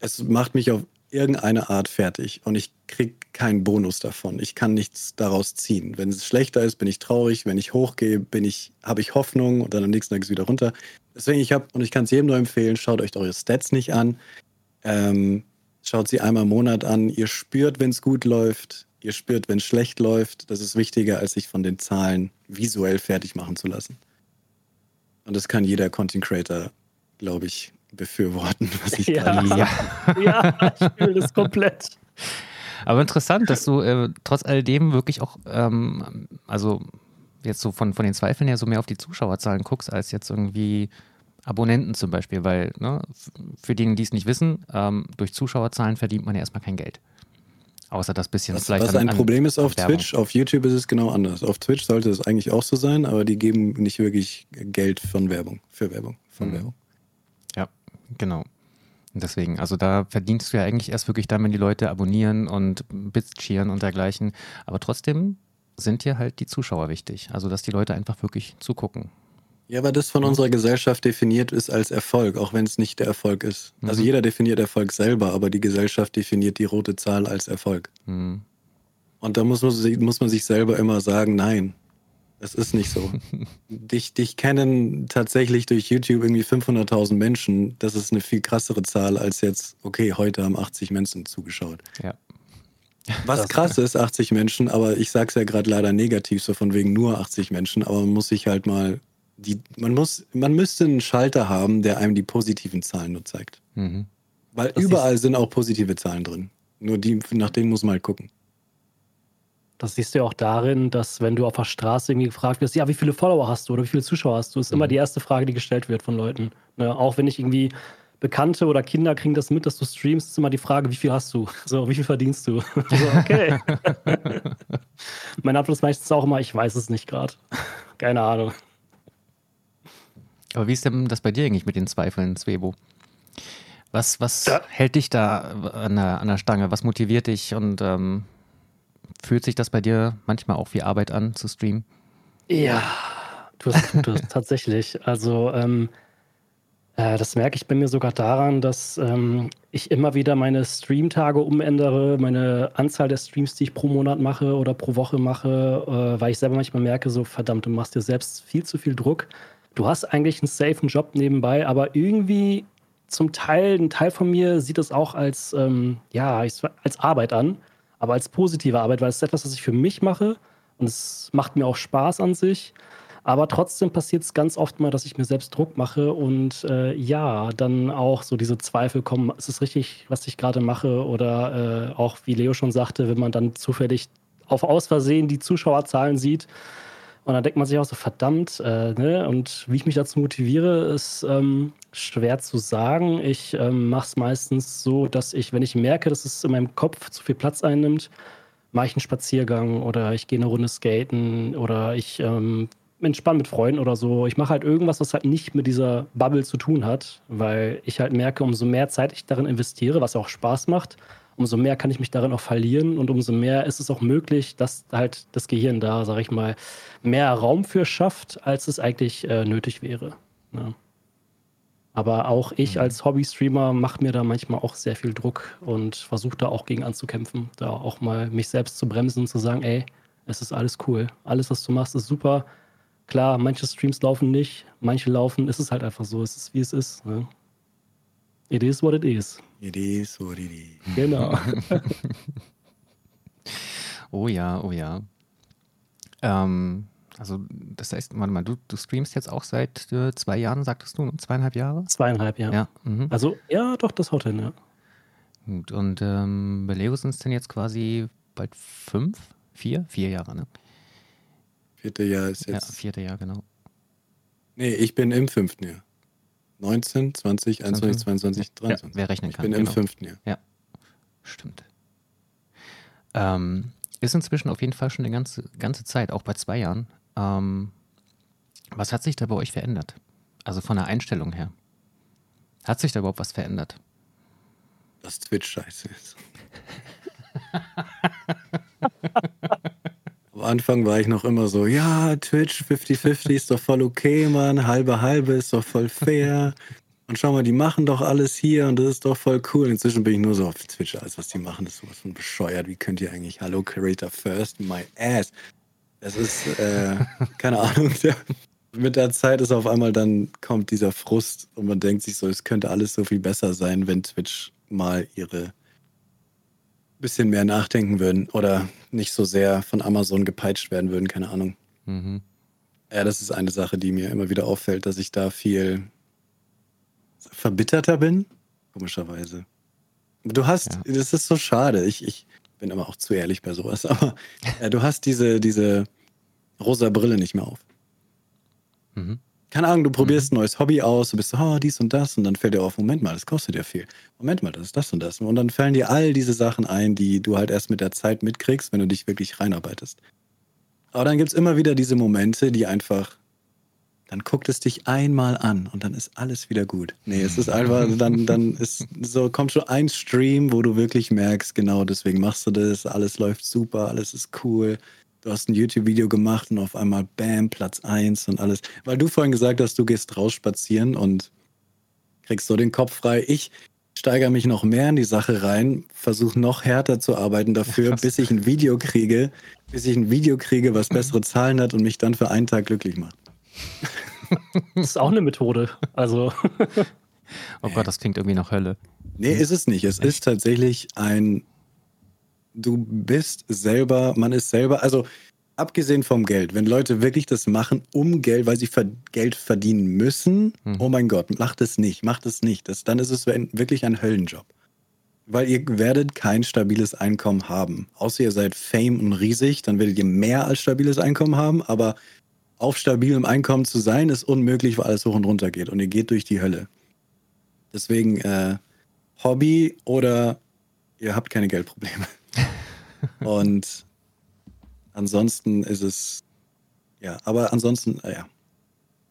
es macht mich auf irgendeine Art fertig und ich kriege keinen Bonus davon. Ich kann nichts daraus ziehen. Wenn es schlechter ist, bin ich traurig. Wenn ich hochgehe, bin ich, habe ich Hoffnung und dann am nächsten Tag ist es wieder runter. Deswegen, ich habe, und ich kann es jedem nur empfehlen, schaut euch eure Stats nicht an. Ähm, schaut sie einmal im Monat an. Ihr spürt, wenn es gut läuft. Ihr spürt, wenn es schlecht läuft. Das ist wichtiger, als sich von den Zahlen visuell fertig machen zu lassen. Und das kann jeder Content Creator, glaube ich, befürworten, was ich ja. gerade. Ja, ich fühle das komplett. Aber interessant, dass du äh, trotz alledem wirklich auch, ähm, also jetzt so von, von den Zweifeln her so mehr auf die Zuschauerzahlen guckst, als jetzt irgendwie Abonnenten zum Beispiel, weil ne, für diejenigen, die es nicht wissen, ähm, durch Zuschauerzahlen verdient man ja erstmal kein Geld. Außer das bisschen was, vielleicht. Was ein an, Problem ist auf, auf Twitch, auf YouTube ist es genau anders. Auf Twitch sollte es eigentlich auch so sein, aber die geben nicht wirklich Geld von Werbung, für Werbung, von mhm. Werbung. Genau. Deswegen, also da verdienst du ja eigentlich erst wirklich dann, wenn die Leute abonnieren und Bits cheeren und dergleichen. Aber trotzdem sind dir halt die Zuschauer wichtig. Also, dass die Leute einfach wirklich zugucken. Ja, aber das von unserer Gesellschaft definiert ist als Erfolg, auch wenn es nicht der Erfolg ist. Also mhm. jeder definiert Erfolg selber, aber die Gesellschaft definiert die rote Zahl als Erfolg. Mhm. Und da muss man, muss man sich selber immer sagen, nein, es ist nicht so. dich, dich kennen tatsächlich durch YouTube irgendwie 500.000 Menschen. Das ist eine viel krassere Zahl als jetzt, okay, heute haben 80 Menschen zugeschaut. Ja. Was das krass ist, 80 Menschen, aber ich sag's ja gerade leider negativ, so von wegen nur 80 Menschen, aber man muss sich halt mal die, man muss, man müsste einen Schalter haben, der einem die positiven Zahlen nur zeigt. Mhm. Weil das überall sind auch positive Zahlen drin. Nur die, nach denen muss man halt gucken. Das siehst du ja auch darin, dass wenn du auf der Straße irgendwie gefragt wirst, ja, wie viele Follower hast du oder wie viele Zuschauer hast du, ist mhm. immer die erste Frage, die gestellt wird von Leuten. Ne? Auch wenn ich irgendwie Bekannte oder Kinder kriegen das mit, dass du streamst, ist immer die Frage, wie viel hast du? So, wie viel verdienst du? so, okay. mein Antwort ist meistens auch immer, ich weiß es nicht gerade. Keine Ahnung. Aber wie ist denn das bei dir eigentlich mit den Zweifeln, Svebo? Was, was ja. hält dich da an der, an der Stange? Was motiviert dich und ähm, fühlt sich das bei dir manchmal auch wie Arbeit an, zu streamen? Ja, du hast, du hast tatsächlich. Also, ähm, äh, das merke ich bei mir sogar daran, dass ähm, ich immer wieder meine Streamtage umändere, meine Anzahl der Streams, die ich pro Monat mache oder pro Woche mache, äh, weil ich selber manchmal merke, so verdammt, du machst dir selbst viel zu viel Druck. Du hast eigentlich einen safen Job nebenbei, aber irgendwie zum Teil, ein Teil von mir sieht das auch als, ähm, ja, als Arbeit an, aber als positive Arbeit, weil es ist etwas, was ich für mich mache und es macht mir auch Spaß an sich. Aber trotzdem passiert es ganz oft mal, dass ich mir selbst Druck mache und äh, ja, dann auch so diese Zweifel kommen, ist es richtig, was ich gerade mache? Oder äh, auch, wie Leo schon sagte, wenn man dann zufällig auf Ausversehen die Zuschauerzahlen sieht. Und dann denkt man sich auch so, verdammt, äh, ne? Und wie ich mich dazu motiviere, ist ähm, schwer zu sagen. Ich ähm, mache es meistens so, dass ich, wenn ich merke, dass es in meinem Kopf zu viel Platz einnimmt, mache ich einen Spaziergang oder ich gehe eine Runde skaten oder ich ähm, entspanne mit Freunden oder so. Ich mache halt irgendwas, was halt nicht mit dieser Bubble zu tun hat, weil ich halt merke, umso mehr Zeit ich darin investiere, was auch Spaß macht, umso mehr kann ich mich darin auch verlieren und umso mehr ist es auch möglich, dass halt das Gehirn da, sage ich mal, mehr Raum für schafft, als es eigentlich äh, nötig wäre. Ja. Aber auch ich mhm. als Hobby-Streamer mache mir da manchmal auch sehr viel Druck und versuche da auch gegen anzukämpfen, da auch mal mich selbst zu bremsen und zu sagen, ey, es ist alles cool. Alles, was du machst, ist super. Klar, manche Streams laufen nicht, manche laufen. Es ist halt einfach so, es ist wie es ist. Ne? It is what it is. It is what it is. Genau. oh ja, oh ja. Ähm, also, das heißt, warte mal, du, du streamst jetzt auch seit äh, zwei Jahren, sagtest du, zweieinhalb Jahre? Zweieinhalb, ja. ja mhm. Also, ja, doch, das haut hin, ja. Gut, und ähm, bei Leo sind es denn jetzt quasi bald fünf? Vier? Vier Jahre, ne? Vierte Jahr ist jetzt. Ja, vierte Jahr, genau. Nee, ich bin im fünften Jahr. 19, 20, 21, 22, 23. Ja, wer rechnen kann. Ich bin genau. im fünften Jahr. Ja, stimmt. Ähm, ist inzwischen auf jeden Fall schon eine ganze, ganze Zeit, auch bei zwei Jahren. Ähm, was hat sich da bei euch verändert? Also von der Einstellung her. Hat sich da überhaupt was verändert? Dass Twitch scheiße ist. Anfang war ich noch immer so, ja, Twitch 50-50 ist doch voll okay, Mann, halbe halbe ist doch voll fair. Und schau mal, die machen doch alles hier und das ist doch voll cool. Inzwischen bin ich nur so auf Twitch, alles was die machen, ist sowas von bescheuert. Wie könnt ihr eigentlich Hallo Creator First, my ass? Das ist, äh, keine Ahnung. Der, mit der Zeit ist auf einmal dann kommt dieser Frust und man denkt sich so, es könnte alles so viel besser sein, wenn Twitch mal ihre bisschen mehr nachdenken würden oder nicht so sehr von Amazon gepeitscht werden würden, keine Ahnung. Mhm. Ja, das ist eine Sache, die mir immer wieder auffällt, dass ich da viel verbitterter bin, komischerweise. Du hast, ja. das ist so schade, ich, ich bin aber auch zu ehrlich bei sowas, aber äh, du hast diese, diese rosa Brille nicht mehr auf. Mhm keine Ahnung, du probierst mhm. ein neues Hobby aus, du bist so, oh, dies und das, und dann fällt dir auf, Moment mal, das kostet ja viel. Moment mal, das ist das und das. Und dann fallen dir all diese Sachen ein, die du halt erst mit der Zeit mitkriegst, wenn du dich wirklich reinarbeitest. Aber dann gibt es immer wieder diese Momente, die einfach, dann guckt es dich einmal an und dann ist alles wieder gut. Nee, es ist einfach, dann, dann ist so, kommt schon ein Stream, wo du wirklich merkst, genau deswegen machst du das, alles läuft super, alles ist cool du hast ein YouTube-Video gemacht und auf einmal Bam, Platz 1 und alles. Weil du vorhin gesagt hast, du gehst raus spazieren und kriegst so den Kopf frei. Ich steigere mich noch mehr in die Sache rein, versuche noch härter zu arbeiten dafür, ja, bis ich ein Video kriege, bis ich ein Video kriege, was bessere Zahlen hat und mich dann für einen Tag glücklich macht. Das ist auch eine Methode. Also. Oh Gott, das klingt irgendwie nach Hölle. Nee, ist es nicht. Es Echt? ist tatsächlich ein du bist selber, man ist selber, also abgesehen vom Geld, wenn Leute wirklich das machen, um Geld, weil sie Geld verdienen müssen, hm. oh mein Gott, macht es nicht, macht es nicht. Das, dann ist es wirklich ein Höllenjob. Weil ihr werdet kein stabiles Einkommen haben. Außer ihr seid Fame und riesig, dann werdet ihr mehr als stabiles Einkommen haben, aber auf stabilem Einkommen zu sein, ist unmöglich, weil alles hoch und runter geht und ihr geht durch die Hölle. Deswegen äh, Hobby oder ihr habt keine Geldprobleme. Und ansonsten ist es, ja, aber ansonsten, äh, ja.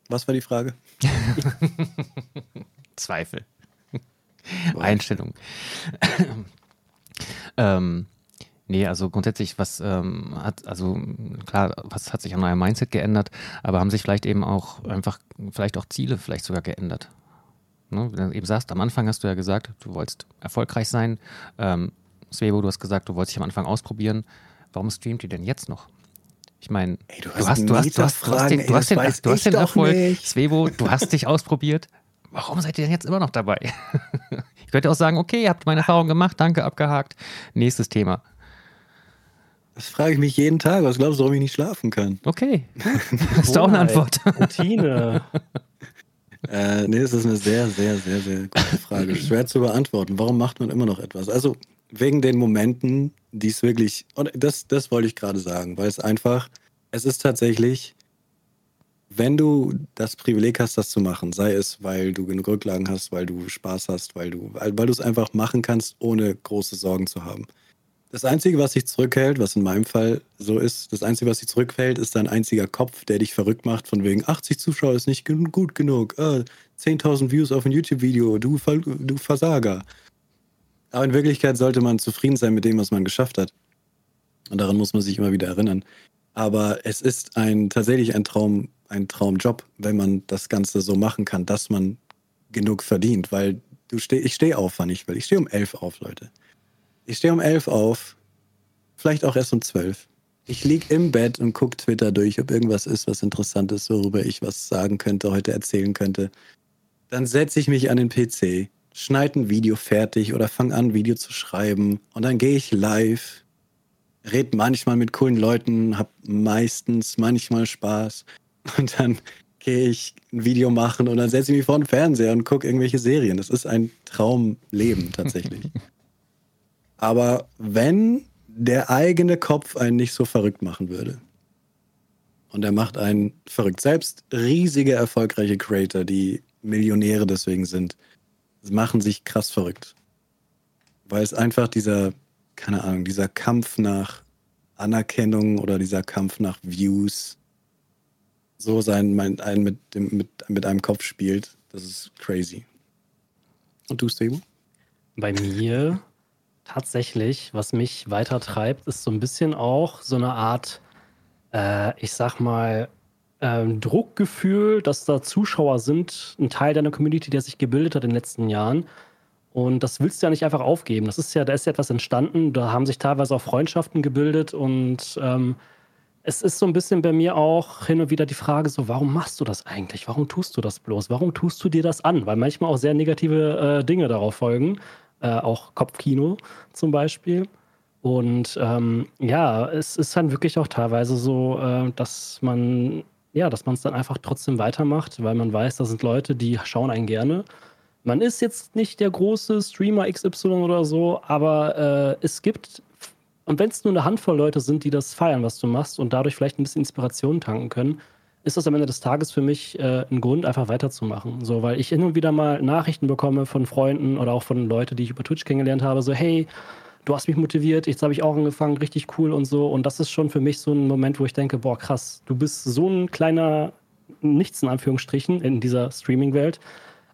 Was war die Frage? Zweifel. Einstellung. ähm, nee, also grundsätzlich, was ähm, hat, also klar, was hat sich an eurem Mindset geändert, aber haben sich vielleicht eben auch einfach, vielleicht auch Ziele vielleicht sogar geändert. Ne? Wie du eben sagst, am Anfang hast du ja gesagt, du wolltest erfolgreich sein. Ähm, Svebo, du hast gesagt, du wolltest dich am Anfang ausprobieren. Warum streamt ihr denn jetzt noch? Ich meine, du, du, hast, du, hast, du, hast, du hast den, du hast den, du hast den Erfolg. Nicht. Svevo, du hast dich ausprobiert. Warum seid ihr denn jetzt immer noch dabei? ich könnte auch sagen, okay, ihr habt meine Erfahrung gemacht, danke, abgehakt. Nächstes Thema. Das frage ich mich jeden Tag. Was glaubst du, warum ich nicht schlafen kann? Okay. Hast du auch eine Antwort? Routine. äh, nee, das ist eine sehr, sehr, sehr, sehr gute Frage. Schwer zu beantworten. Warum macht man immer noch etwas? Also, wegen den Momenten, die es wirklich, und das, das wollte ich gerade sagen, weil es einfach, es ist tatsächlich, wenn du das Privileg hast, das zu machen, sei es, weil du genug Rücklagen hast, weil du Spaß hast, weil du, weil, weil du es einfach machen kannst, ohne große Sorgen zu haben. Das Einzige, was dich zurückhält, was in meinem Fall so ist, das Einzige, was dich zurückfällt, ist dein einziger Kopf, der dich verrückt macht, von wegen 80 Zuschauer ist nicht gut genug, äh, 10.000 Views auf ein YouTube-Video, du, du Versager. Aber in Wirklichkeit sollte man zufrieden sein mit dem, was man geschafft hat. Und daran muss man sich immer wieder erinnern. Aber es ist ein, tatsächlich ein Traum, ein Traumjob, wenn man das Ganze so machen kann, dass man genug verdient. Weil du steh, ich stehe auf, wann ich will. Ich stehe um elf auf, Leute. Ich stehe um elf auf, vielleicht auch erst um zwölf. Ich liege im Bett und gucke Twitter durch, ob irgendwas ist, was interessant ist, worüber ich was sagen könnte, heute erzählen könnte. Dann setze ich mich an den PC, schneide ein Video fertig oder fange an, ein Video zu schreiben. Und dann gehe ich live, rede manchmal mit coolen Leuten, habe meistens manchmal Spaß. Und dann gehe ich ein Video machen und dann setze ich mich vor den Fernseher und gucke irgendwelche Serien. Das ist ein Traumleben tatsächlich. Aber wenn der eigene Kopf einen nicht so verrückt machen würde, und er macht einen verrückt. Selbst riesige, erfolgreiche Creator, die Millionäre deswegen sind, machen sich krass verrückt. Weil es einfach dieser, keine Ahnung, dieser Kampf nach Anerkennung oder dieser Kampf nach Views so sein, mein, ein, mit, dem, mit, mit einem Kopf spielt. Das ist crazy. Und du, Steve? Bei mir tatsächlich, was mich weiter treibt, ist so ein bisschen auch so eine Art, äh, ich sag mal, ähm, Druckgefühl, dass da Zuschauer sind, ein Teil deiner Community, der sich gebildet hat in den letzten Jahren. Und das willst du ja nicht einfach aufgeben. Das ist ja, da ist ja etwas entstanden. Da haben sich teilweise auch Freundschaften gebildet und ähm, es ist so ein bisschen bei mir auch hin und wieder die Frage so, warum machst du das eigentlich? Warum tust du das bloß? Warum tust du dir das an? Weil manchmal auch sehr negative äh, Dinge darauf folgen. Äh, auch Kopfkino zum Beispiel. Und ähm, ja, es ist dann wirklich auch teilweise so, äh, dass man ja, dass man es dann einfach trotzdem weitermacht, weil man weiß, da sind Leute, die schauen einen gerne. Man ist jetzt nicht der große Streamer XY oder so, aber äh, es gibt, und wenn es nur eine Handvoll Leute sind, die das feiern, was du machst und dadurch vielleicht ein bisschen Inspiration tanken können, ist das am Ende des Tages für mich äh, ein Grund, einfach weiterzumachen. So, weil ich hin und wieder mal Nachrichten bekomme von Freunden oder auch von Leuten, die ich über Twitch kennengelernt habe, so, hey, du hast mich motiviert, jetzt habe ich auch angefangen, richtig cool und so. Und das ist schon für mich so ein Moment, wo ich denke, boah, krass, du bist so ein kleiner Nichts in Anführungsstrichen in dieser Streaming-Welt.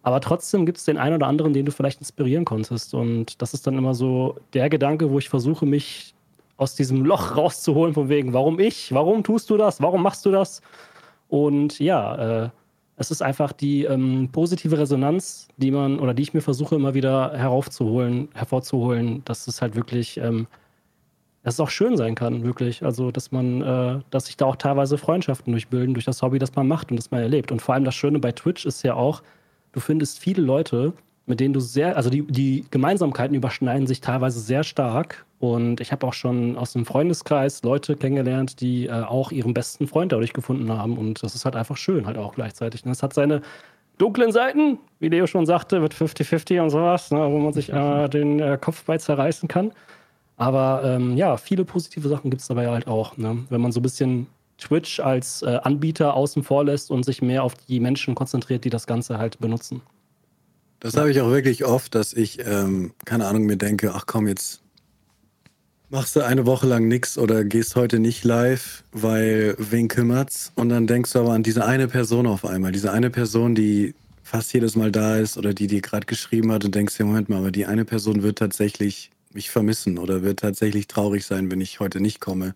Aber trotzdem gibt es den einen oder anderen, den du vielleicht inspirieren konntest. Und das ist dann immer so der Gedanke, wo ich versuche, mich aus diesem Loch rauszuholen, von wegen, warum ich? Warum tust du das? Warum machst du das? Und ja, äh, es ist einfach die ähm, positive Resonanz, die man oder die ich mir versuche immer wieder heraufzuholen, hervorzuholen, dass es halt wirklich, ähm, dass es auch schön sein kann, wirklich. Also, dass man, äh, dass sich da auch teilweise Freundschaften durchbilden durch das Hobby, das man macht und das man erlebt. Und vor allem das Schöne bei Twitch ist ja auch, du findest viele Leute, mit denen du sehr, also die, die Gemeinsamkeiten überschneiden sich teilweise sehr stark. Und ich habe auch schon aus dem Freundeskreis Leute kennengelernt, die äh, auch ihren besten Freund dadurch gefunden haben. Und das ist halt einfach schön, halt auch gleichzeitig. Und es hat seine dunklen Seiten, wie Leo schon sagte, mit 50-50 und sowas, ne, wo man sich äh, den äh, Kopf bei zerreißen kann. Aber ähm, ja, viele positive Sachen gibt es dabei halt auch. Ne? Wenn man so ein bisschen Twitch als äh, Anbieter außen vor lässt und sich mehr auf die Menschen konzentriert, die das Ganze halt benutzen. Das habe ich auch wirklich oft, dass ich, ähm, keine Ahnung, mir denke, ach komm, jetzt machst du eine Woche lang nichts oder gehst heute nicht live, weil wen kümmert's? Und dann denkst du aber an diese eine Person auf einmal, diese eine Person, die fast jedes Mal da ist oder die dir gerade geschrieben hat und denkst dir, Moment mal, aber die eine Person wird tatsächlich mich vermissen oder wird tatsächlich traurig sein, wenn ich heute nicht komme.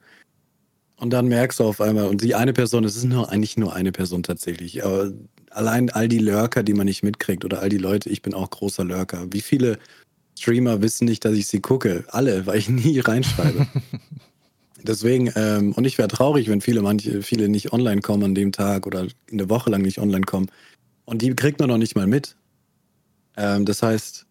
Und dann merkst du auf einmal, und die eine Person, es ist nur eigentlich nur eine Person tatsächlich, aber allein all die Lurker, die man nicht mitkriegt oder all die Leute, ich bin auch großer Lurker. Wie viele Streamer wissen nicht, dass ich sie gucke? Alle, weil ich nie reinschreibe. Deswegen, ähm, und ich wäre traurig, wenn viele, manche, viele nicht online kommen an dem Tag oder eine Woche lang nicht online kommen. Und die kriegt man noch nicht mal mit. Ähm, das heißt,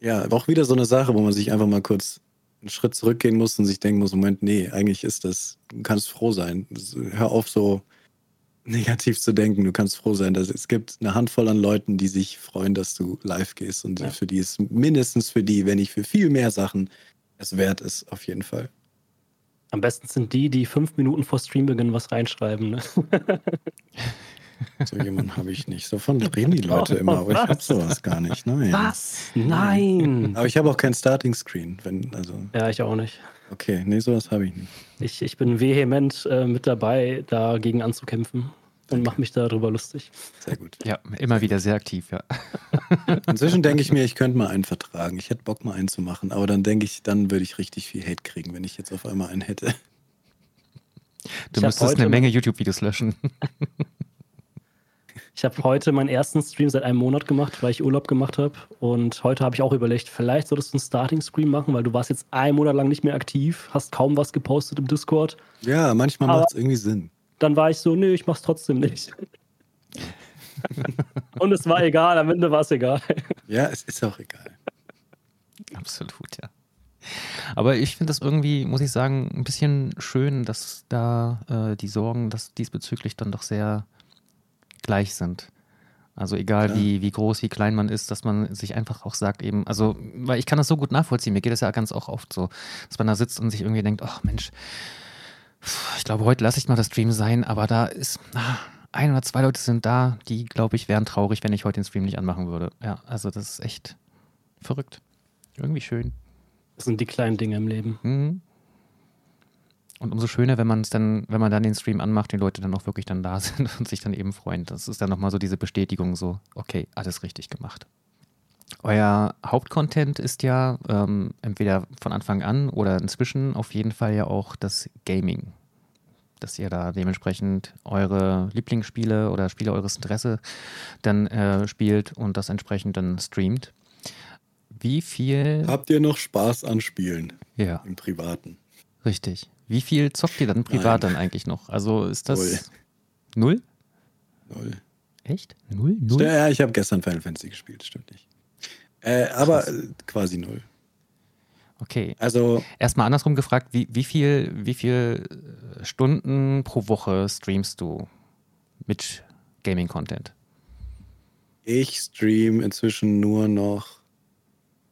ja, auch wieder so eine Sache, wo man sich einfach mal kurz einen Schritt zurückgehen muss und sich denken muss, Moment, nee, eigentlich ist das, du kannst froh sein. Hör auf, so negativ zu denken. Du kannst froh sein, dass es gibt eine Handvoll an Leuten, die sich freuen, dass du live gehst und ja. für die ist mindestens für die, wenn nicht für viel mehr Sachen, es wert ist, auf jeden Fall. Am besten sind die, die fünf Minuten vor Streambeginn was reinschreiben. Ne? So jemanden habe ich nicht. So von reden die Leute immer, aber ich habe sowas gar nicht. Nein. Was? Nein. Aber ich habe auch kein Starting Screen. Wenn, also. Ja, ich auch nicht. Okay, nee, sowas habe ich nicht. Ich, ich bin vehement äh, mit dabei, dagegen anzukämpfen und mache mich darüber lustig. Sehr gut. Ja, immer wieder sehr aktiv, ja. Inzwischen denke ich mir, ich könnte mal einen vertragen. Ich hätte Bock, mal einen zu machen. Aber dann denke ich, dann würde ich richtig viel Hate kriegen, wenn ich jetzt auf einmal einen hätte. Du ich müsstest eine Menge YouTube-Videos löschen. Ich habe heute meinen ersten Stream seit einem Monat gemacht, weil ich Urlaub gemacht habe. Und heute habe ich auch überlegt, vielleicht solltest du einen Starting-Screen machen, weil du warst jetzt einen Monat lang nicht mehr aktiv, hast kaum was gepostet im Discord. Ja, manchmal macht es irgendwie Sinn. Dann war ich so, nee, ich mach's trotzdem nicht. Und es war egal, am Ende war es egal. Ja, es ist auch egal. Absolut, ja. Aber ich finde das irgendwie, muss ich sagen, ein bisschen schön, dass da äh, die Sorgen, dass diesbezüglich dann doch sehr gleich sind. Also egal wie, wie groß, wie klein man ist, dass man sich einfach auch sagt eben, also, weil ich kann das so gut nachvollziehen, mir geht das ja ganz auch oft so, dass man da sitzt und sich irgendwie denkt, ach Mensch, ich glaube, heute lasse ich mal das Stream sein, aber da ist, ach, ein oder zwei Leute sind da, die, glaube ich, wären traurig, wenn ich heute den Stream nicht anmachen würde. Ja, also das ist echt verrückt. Irgendwie schön. Das sind die kleinen Dinge im Leben. Mhm. Und umso schöner, wenn man es dann, wenn man dann den Stream anmacht, die Leute dann auch wirklich dann da sind und sich dann eben freuen. Das ist dann nochmal so diese Bestätigung, so, okay, alles richtig gemacht. Euer Hauptcontent ist ja ähm, entweder von Anfang an oder inzwischen auf jeden Fall ja auch das Gaming. Dass ihr da dementsprechend eure Lieblingsspiele oder Spiele eures Interesse dann äh, spielt und das entsprechend dann streamt. Wie viel. Habt ihr noch Spaß an Spielen? Ja. Im Privaten. Richtig. Wie viel zockt ihr dann privat Nein. dann eigentlich noch? Also ist das null? Null. Null. Echt? Null? Null? Ja, ich habe gestern Final Fantasy gespielt, stimmt nicht. Äh, aber äh, quasi null. Okay. Also erstmal andersrum gefragt, wie, wie viel, wie viel äh, Stunden pro Woche streamst du mit Gaming-Content? Ich stream inzwischen nur noch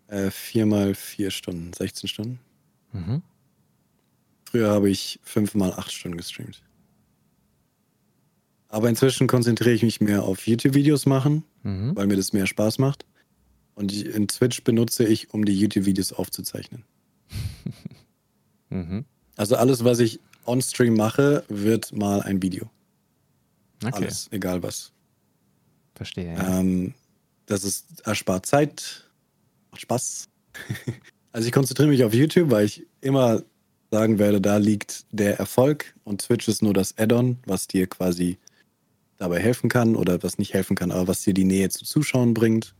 äh, viermal vier Stunden, 16 Stunden. Mhm. Früher habe ich fünfmal acht Stunden gestreamt. Aber inzwischen konzentriere ich mich mehr auf YouTube-Videos machen, mhm. weil mir das mehr Spaß macht. Und in Twitch benutze ich, um die YouTube-Videos aufzuzeichnen. mhm. Also alles, was ich on-stream mache, wird mal ein Video. Okay. Alles, egal was. Verstehe. Ja. Ähm, das ist erspart Zeit, macht Spaß. also ich konzentriere mich auf YouTube, weil ich immer sagen werde, da liegt der Erfolg und Twitch ist nur das Add-on, was dir quasi dabei helfen kann oder was nicht helfen kann, aber was dir die Nähe zu Zuschauern bringt,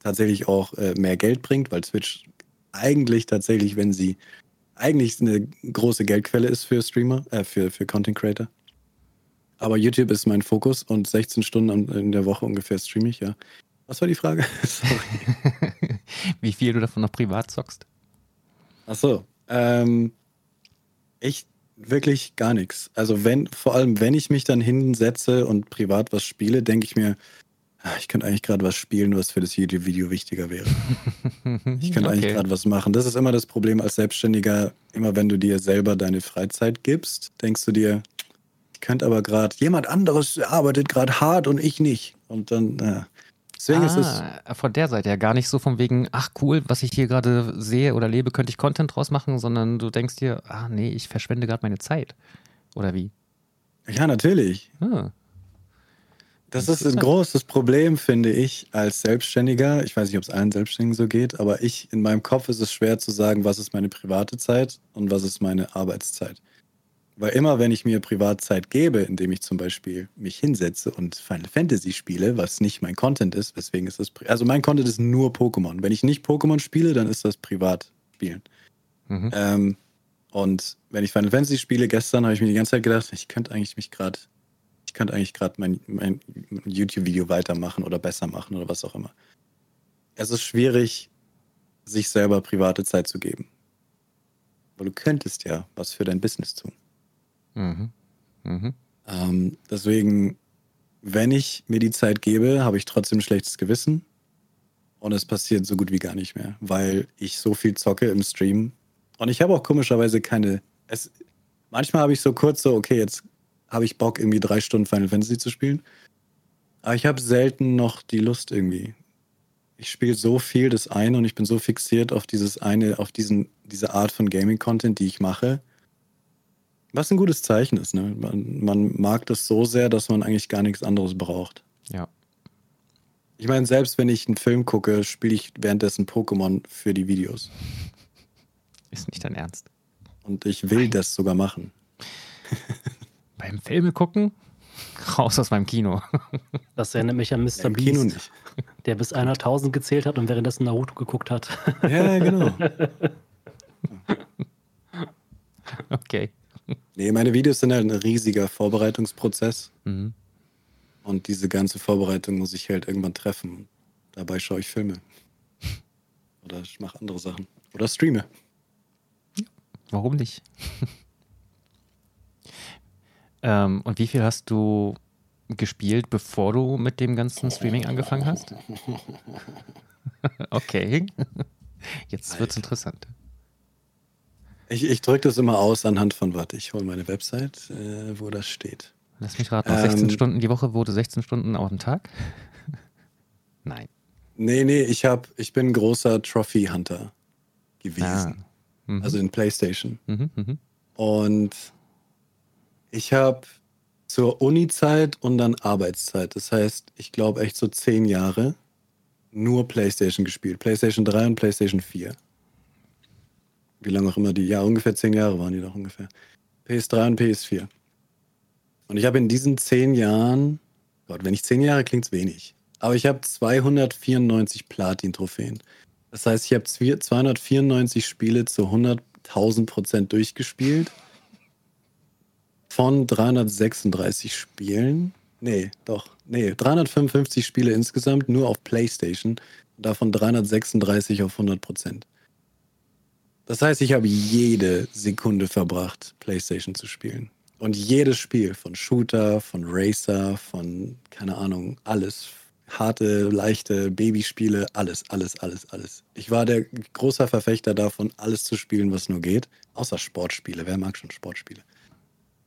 tatsächlich auch äh, mehr Geld bringt, weil Twitch eigentlich tatsächlich, wenn sie eigentlich eine große Geldquelle ist für Streamer, äh, für, für Content Creator. Aber YouTube ist mein Fokus und 16 Stunden in der Woche ungefähr streame ich, ja. Was war die Frage? Sorry. Wie viel du davon noch privat zockst? Ach so. Ähm, echt wirklich gar nichts. Also wenn, vor allem wenn ich mich dann hinsetze und privat was spiele, denke ich mir, ah, ich könnte eigentlich gerade was spielen, was für das YouTube-Video wichtiger wäre. ich könnte okay. eigentlich gerade was machen. Das ist immer das Problem als Selbstständiger. Immer wenn du dir selber deine Freizeit gibst, denkst du dir, ich könnte aber gerade, jemand anderes arbeitet gerade hart und ich nicht. Und dann, äh, Deswegen ist es. Ah, von der Seite ja gar nicht so von wegen, ach cool, was ich hier gerade sehe oder lebe, könnte ich Content draus machen, sondern du denkst dir, ah nee, ich verschwende gerade meine Zeit. Oder wie? Ja, natürlich. Ah, Das ist ein großes Problem, finde ich, als Selbstständiger. Ich weiß nicht, ob es allen Selbstständigen so geht, aber ich, in meinem Kopf ist es schwer zu sagen, was ist meine private Zeit und was ist meine Arbeitszeit. Weil immer, wenn ich mir Privatzeit gebe, indem ich zum Beispiel mich hinsetze und Final Fantasy spiele, was nicht mein Content ist, weswegen ist das, also mein Content ist nur Pokémon. Wenn ich nicht Pokémon spiele, dann ist das Privatspielen. mhm. Ähm, und wenn ich Final Fantasy spiele, gestern habe ich mir die ganze Zeit gedacht, ich könnte eigentlich mich gerade, ich könnte eigentlich gerade mein, mein YouTube-Video weitermachen oder besser machen oder was auch immer. Es ist schwierig, sich selber private Zeit zu geben. Aber du könntest ja was für dein Business tun. Mhm. Mhm. Ähm, deswegen, wenn ich mir die Zeit gebe, habe ich trotzdem ein schlechtes Gewissen. Und es passiert so gut wie gar nicht mehr, weil ich so viel zocke im Stream. Und ich habe auch komischerweise keine. Es, manchmal habe ich so kurz so, okay, jetzt habe ich Bock, irgendwie drei Stunden Final Fantasy zu spielen. Aber ich habe selten noch die Lust irgendwie. Ich spiele so viel das eine und ich bin so fixiert auf dieses eine, auf diesen, diese Art von Gaming-Content, die ich mache. Was ein gutes Zeichen ist, ne? Man, man mag das so sehr, dass man eigentlich gar nichts anderes braucht. Ja. Ich meine, selbst wenn ich einen Film gucke, spiele ich währenddessen Pokémon für die Videos. Ist nicht dein Ernst. Und ich will das sogar machen. Beim Filme gucken? Raus aus meinem Kino. Das erinnert mich an Mr. Im Beast, Kino nicht. der bis 100.000 gezählt hat und währenddessen Naruto geguckt hat. Ja, genau. Okay. Nee, meine Videos sind halt ein riesiger Vorbereitungsprozess. Mhm. Und diese ganze Vorbereitung muss ich halt irgendwann treffen. Dabei schaue ich Filme. Oder ich mache andere Sachen. Oder streame. Warum nicht? ähm, und wie viel hast du gespielt, bevor du mit dem ganzen Streaming angefangen hast? okay. Jetzt wird's interessant. Ich, ich drücke das immer aus anhand von, warte, ich hole meine Website, äh, wo das steht. Lass mich raten, auf 16 Ähm, Stunden die Woche wurde 16 Stunden auf den Tag? Nein. Nee, nee, ich, hab, ich bin ein großer Trophy-Hunter Ah. gewesen. Mhm. Also in PlayStation. mhm, mhm. Und ich habe zur Uni-Zeit und dann Arbeitszeit, das heißt, ich glaube echt so zehn Jahre nur PlayStation gespielt. PlayStation 3 und PlayStation 4. Wie lange auch immer die, ja, ungefähr zehn Jahre waren die doch ungefähr. PS3 und PS4. Und ich habe in diesen zehn Jahren, Gott, wenn ich zehn Jahre klingt's wenig, aber ich habe 294 Platin-Trophäen. Das heißt, ich habe 294 Spiele zu 100.000 Prozent durchgespielt. Von 336 Spielen. Nee, doch. Nee, 355 Spiele insgesamt nur auf PlayStation. Davon 336 auf 100 Prozent. Das heißt, ich habe jede Sekunde verbracht, PlayStation zu spielen. Und jedes Spiel, von Shooter, von Racer, von, keine Ahnung, alles. Harte, leichte Babyspiele, alles, alles, alles, alles. Ich war der großer Verfechter davon, alles zu spielen, was nur geht. Außer Sportspiele. Wer mag schon Sportspiele?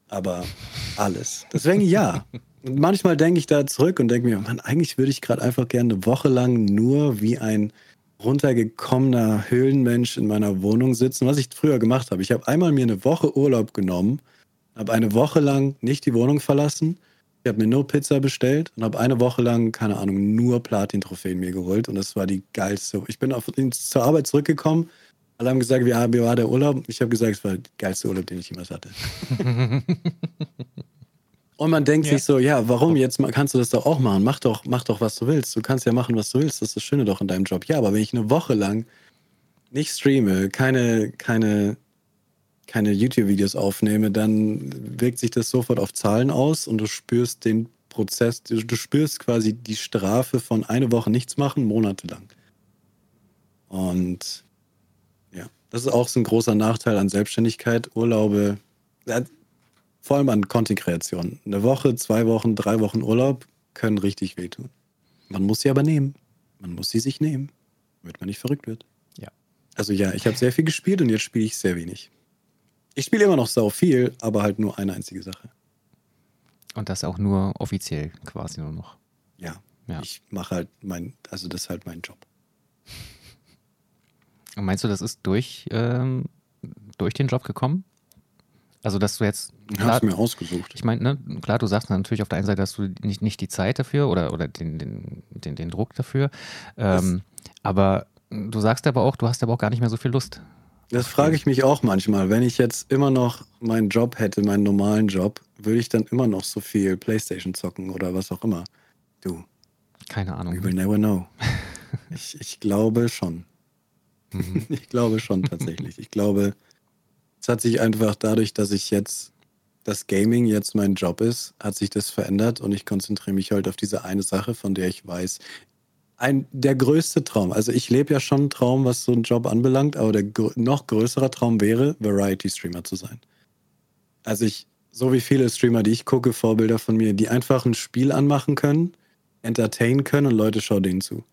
Aber alles. Deswegen ja. Und manchmal denke ich da zurück und denke mir, Mann, eigentlich würde ich gerade einfach gerne eine Woche lang nur wie ein runtergekommener Höhlenmensch in meiner Wohnung sitzen, was ich früher gemacht habe. Ich habe einmal mir eine Woche Urlaub genommen, habe eine Woche lang nicht die Wohnung verlassen, ich habe mir nur Pizza bestellt und habe eine Woche lang, keine Ahnung, nur Platin-Trophäen mir geholt und das war die geilste. Ich bin auf, zur Arbeit zurückgekommen, alle haben gesagt, wie, wie war der Urlaub? Ich habe gesagt, es war der geilste Urlaub, den ich jemals hatte. Und man denkt Ja. sich so, ja, warum jetzt mal- kannst du das doch auch machen? Mach doch, mach doch, was du willst. Du kannst ja machen, was du willst. Das ist das Schöne doch in deinem Job. Ja, aber wenn ich eine Woche lang nicht streame, keine, keine, keine YouTube-Videos aufnehme, dann wirkt sich das sofort auf Zahlen aus und du spürst den Prozess, du, du spürst quasi die Strafe von eine Woche nichts machen, monatelang. Und ja, das ist auch so ein großer Nachteil an Selbstständigkeit. Urlaube, vor allem an Content-Kreation. Eine Woche, zwei Wochen, drei Wochen Urlaub können richtig wehtun. Man muss sie aber nehmen. Man muss sie sich nehmen, damit man nicht verrückt wird. Ja. Also ja, ich habe sehr viel gespielt und jetzt spiele ich sehr wenig. Ich spiele immer noch sau viel, aber halt nur eine einzige Sache. Und das auch nur offiziell quasi nur noch. Ja. Ja. Ich mache halt mein, also das ist halt mein Job. Und meinst du, das ist durch, ähm, durch den Job gekommen? Also, dass du jetzt. Ich habe mir ausgesucht. Ich meine, ne, klar, du sagst natürlich auf der einen Seite, dass du nicht, nicht die Zeit dafür oder, oder den, den, den, den Druck dafür. Ähm, aber du sagst aber auch, du hast aber auch gar nicht mehr so viel Lust. Das frage ich mich auch manchmal. Wenn ich jetzt immer noch meinen Job hätte, meinen normalen Job, würde ich dann immer noch so viel Playstation zocken oder was auch immer. Du, Keine Ahnung. we will never know. Ich, ich glaube schon. Mhm. Ich glaube schon tatsächlich. Ich glaube, es hat sich einfach dadurch, dass ich jetzt das Gaming jetzt mein Job ist, hat sich das verändert und ich konzentriere mich halt auf diese eine Sache, von der ich weiß. Ein, der größte Traum, also ich lebe ja schon einen Traum, was so einen Job anbelangt, aber der gr noch größere Traum wäre, Variety-Streamer zu sein. Also ich, so wie viele Streamer, die ich gucke, Vorbilder von mir, die einfach ein Spiel anmachen können, entertainen können und Leute schauen denen zu.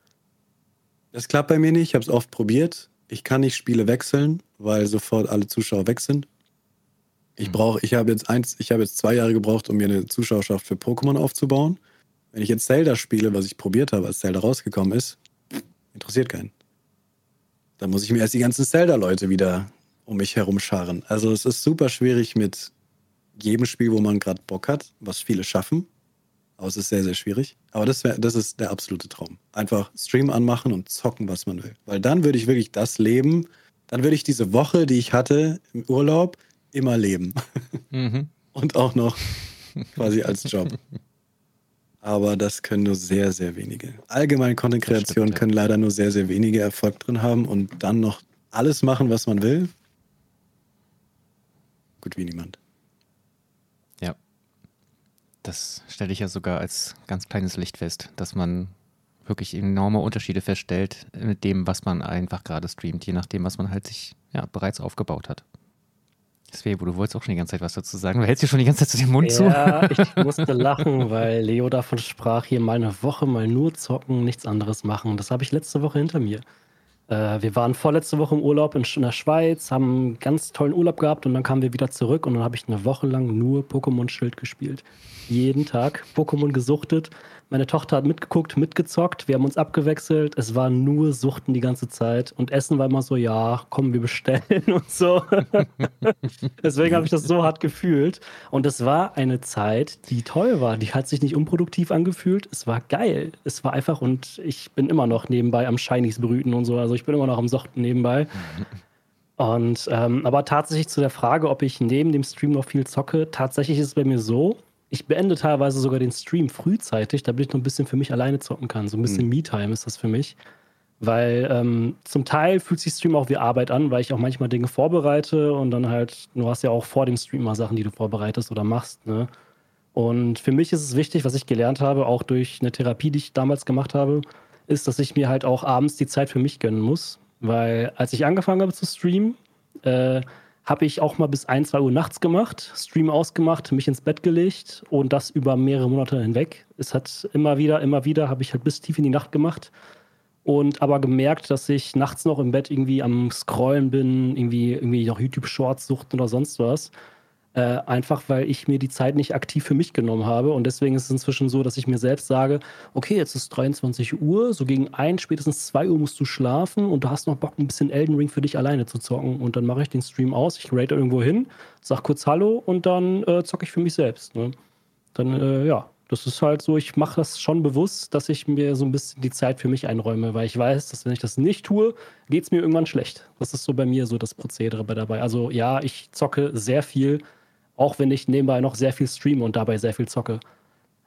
Das klappt bei mir nicht, ich habe es oft probiert. Ich kann nicht Spiele wechseln, weil sofort alle Zuschauer weg sind. Ich Mhm. brauche, ich habe jetzt eins, ich habe jetzt zwei Jahre gebraucht, um mir eine Zuschauerschaft für Pokémon aufzubauen. Wenn ich jetzt Zelda spiele, was ich probiert habe, als Zelda rausgekommen ist, interessiert keinen. Dann muss ich mir erst die ganzen Zelda-Leute wieder um mich herum scharen. Also es ist super schwierig mit jedem Spiel, wo man gerade Bock hat, was viele schaffen. Aber es ist sehr, sehr schwierig. Aber das, wär, das ist der absolute Traum. Einfach Stream anmachen und zocken, was man will. Weil dann würde ich wirklich das leben. Dann würde ich diese Woche, die ich hatte im Urlaub, immer leben. Mhm. Und auch noch quasi als Job. Aber das können nur sehr, sehr wenige. Allgemein Content-Kreation stimmt, ja. können leider nur sehr, sehr wenige Erfolg drin haben und dann noch alles machen, was man will. Gut wie niemand. Das stelle ich ja sogar als ganz kleines Licht fest, dass man wirklich enorme Unterschiede feststellt mit dem, was man einfach gerade streamt, je nachdem, was man halt sich ja, bereits aufgebaut hat. Svebo, du wolltest auch schon die ganze Zeit was dazu sagen. Du hältst dir schon die ganze Zeit zu den Mund zu. Ja, ich musste lachen, weil Leo davon sprach, hier mal eine Woche mal nur zocken, nichts anderes machen. Das habe ich letzte Woche hinter mir. Äh, wir waren vorletzte Woche im Urlaub in, in der Schweiz, haben einen ganz tollen Urlaub gehabt und dann kamen wir wieder zurück und dann habe ich eine Woche lang nur Pokémon-Schild gespielt. Jeden Tag Pokémon gesuchtet. Meine Tochter hat mitgeguckt, mitgezockt, wir haben uns abgewechselt. Es war nur Suchten die ganze Zeit und Essen war immer so, ja, komm, wir bestellen und so. Deswegen habe ich das so hart gefühlt. Und es war eine Zeit, die toll war. Die hat sich nicht unproduktiv angefühlt. Es war geil. Es war einfach, und ich bin immer noch nebenbei am Shinies brüten und so. Also ich bin immer noch am Sochten nebenbei. Und ähm, aber tatsächlich zu der Frage, ob ich neben dem Stream noch viel zocke, tatsächlich ist es bei mir so, ich beende teilweise sogar den Stream frühzeitig, damit ich noch ein bisschen für mich alleine zocken kann. So ein bisschen Me-Time ist das für mich. Weil ähm, zum Teil fühlt sich Stream auch wie Arbeit an, weil ich auch manchmal Dinge vorbereite und dann halt, du hast ja auch vor dem Stream mal Sachen, die du vorbereitest oder machst. Ne? Und für mich ist es wichtig, was ich gelernt habe, auch durch eine Therapie, die ich damals gemacht habe, ist, dass ich mir halt auch abends die Zeit für mich gönnen muss. Weil als ich angefangen habe zu streamen, äh, habe ich auch mal bis 1, 2 Uhr nachts gemacht, Stream ausgemacht, mich ins Bett gelegt und das über mehrere Monate hinweg. Es hat immer wieder, immer wieder, habe ich halt bis tief in die Nacht gemacht und aber gemerkt, dass ich nachts noch im Bett irgendwie am Scrollen bin, irgendwie, irgendwie noch YouTube-Shorts suchten oder sonst was. Äh, einfach weil ich mir die Zeit nicht aktiv für mich genommen habe. Und deswegen ist es inzwischen so, dass ich mir selbst sage, okay, jetzt ist 23 Uhr, so gegen 1, spätestens 2 Uhr musst du schlafen und du hast noch Bock, ein bisschen Elden Ring für dich alleine zu zocken. Und dann mache ich den Stream aus, ich rate irgendwo hin, sag kurz Hallo und dann äh, zocke ich für mich selbst. Ne? Dann, äh, ja, das ist halt so, ich mache das schon bewusst, dass ich mir so ein bisschen die Zeit für mich einräume, weil ich weiß, dass wenn ich das nicht tue, geht es mir irgendwann schlecht. Das ist so bei mir so das Prozedere bei dabei. Also ja, ich zocke sehr viel, auch wenn ich nebenbei noch sehr viel streame und dabei sehr viel zocke.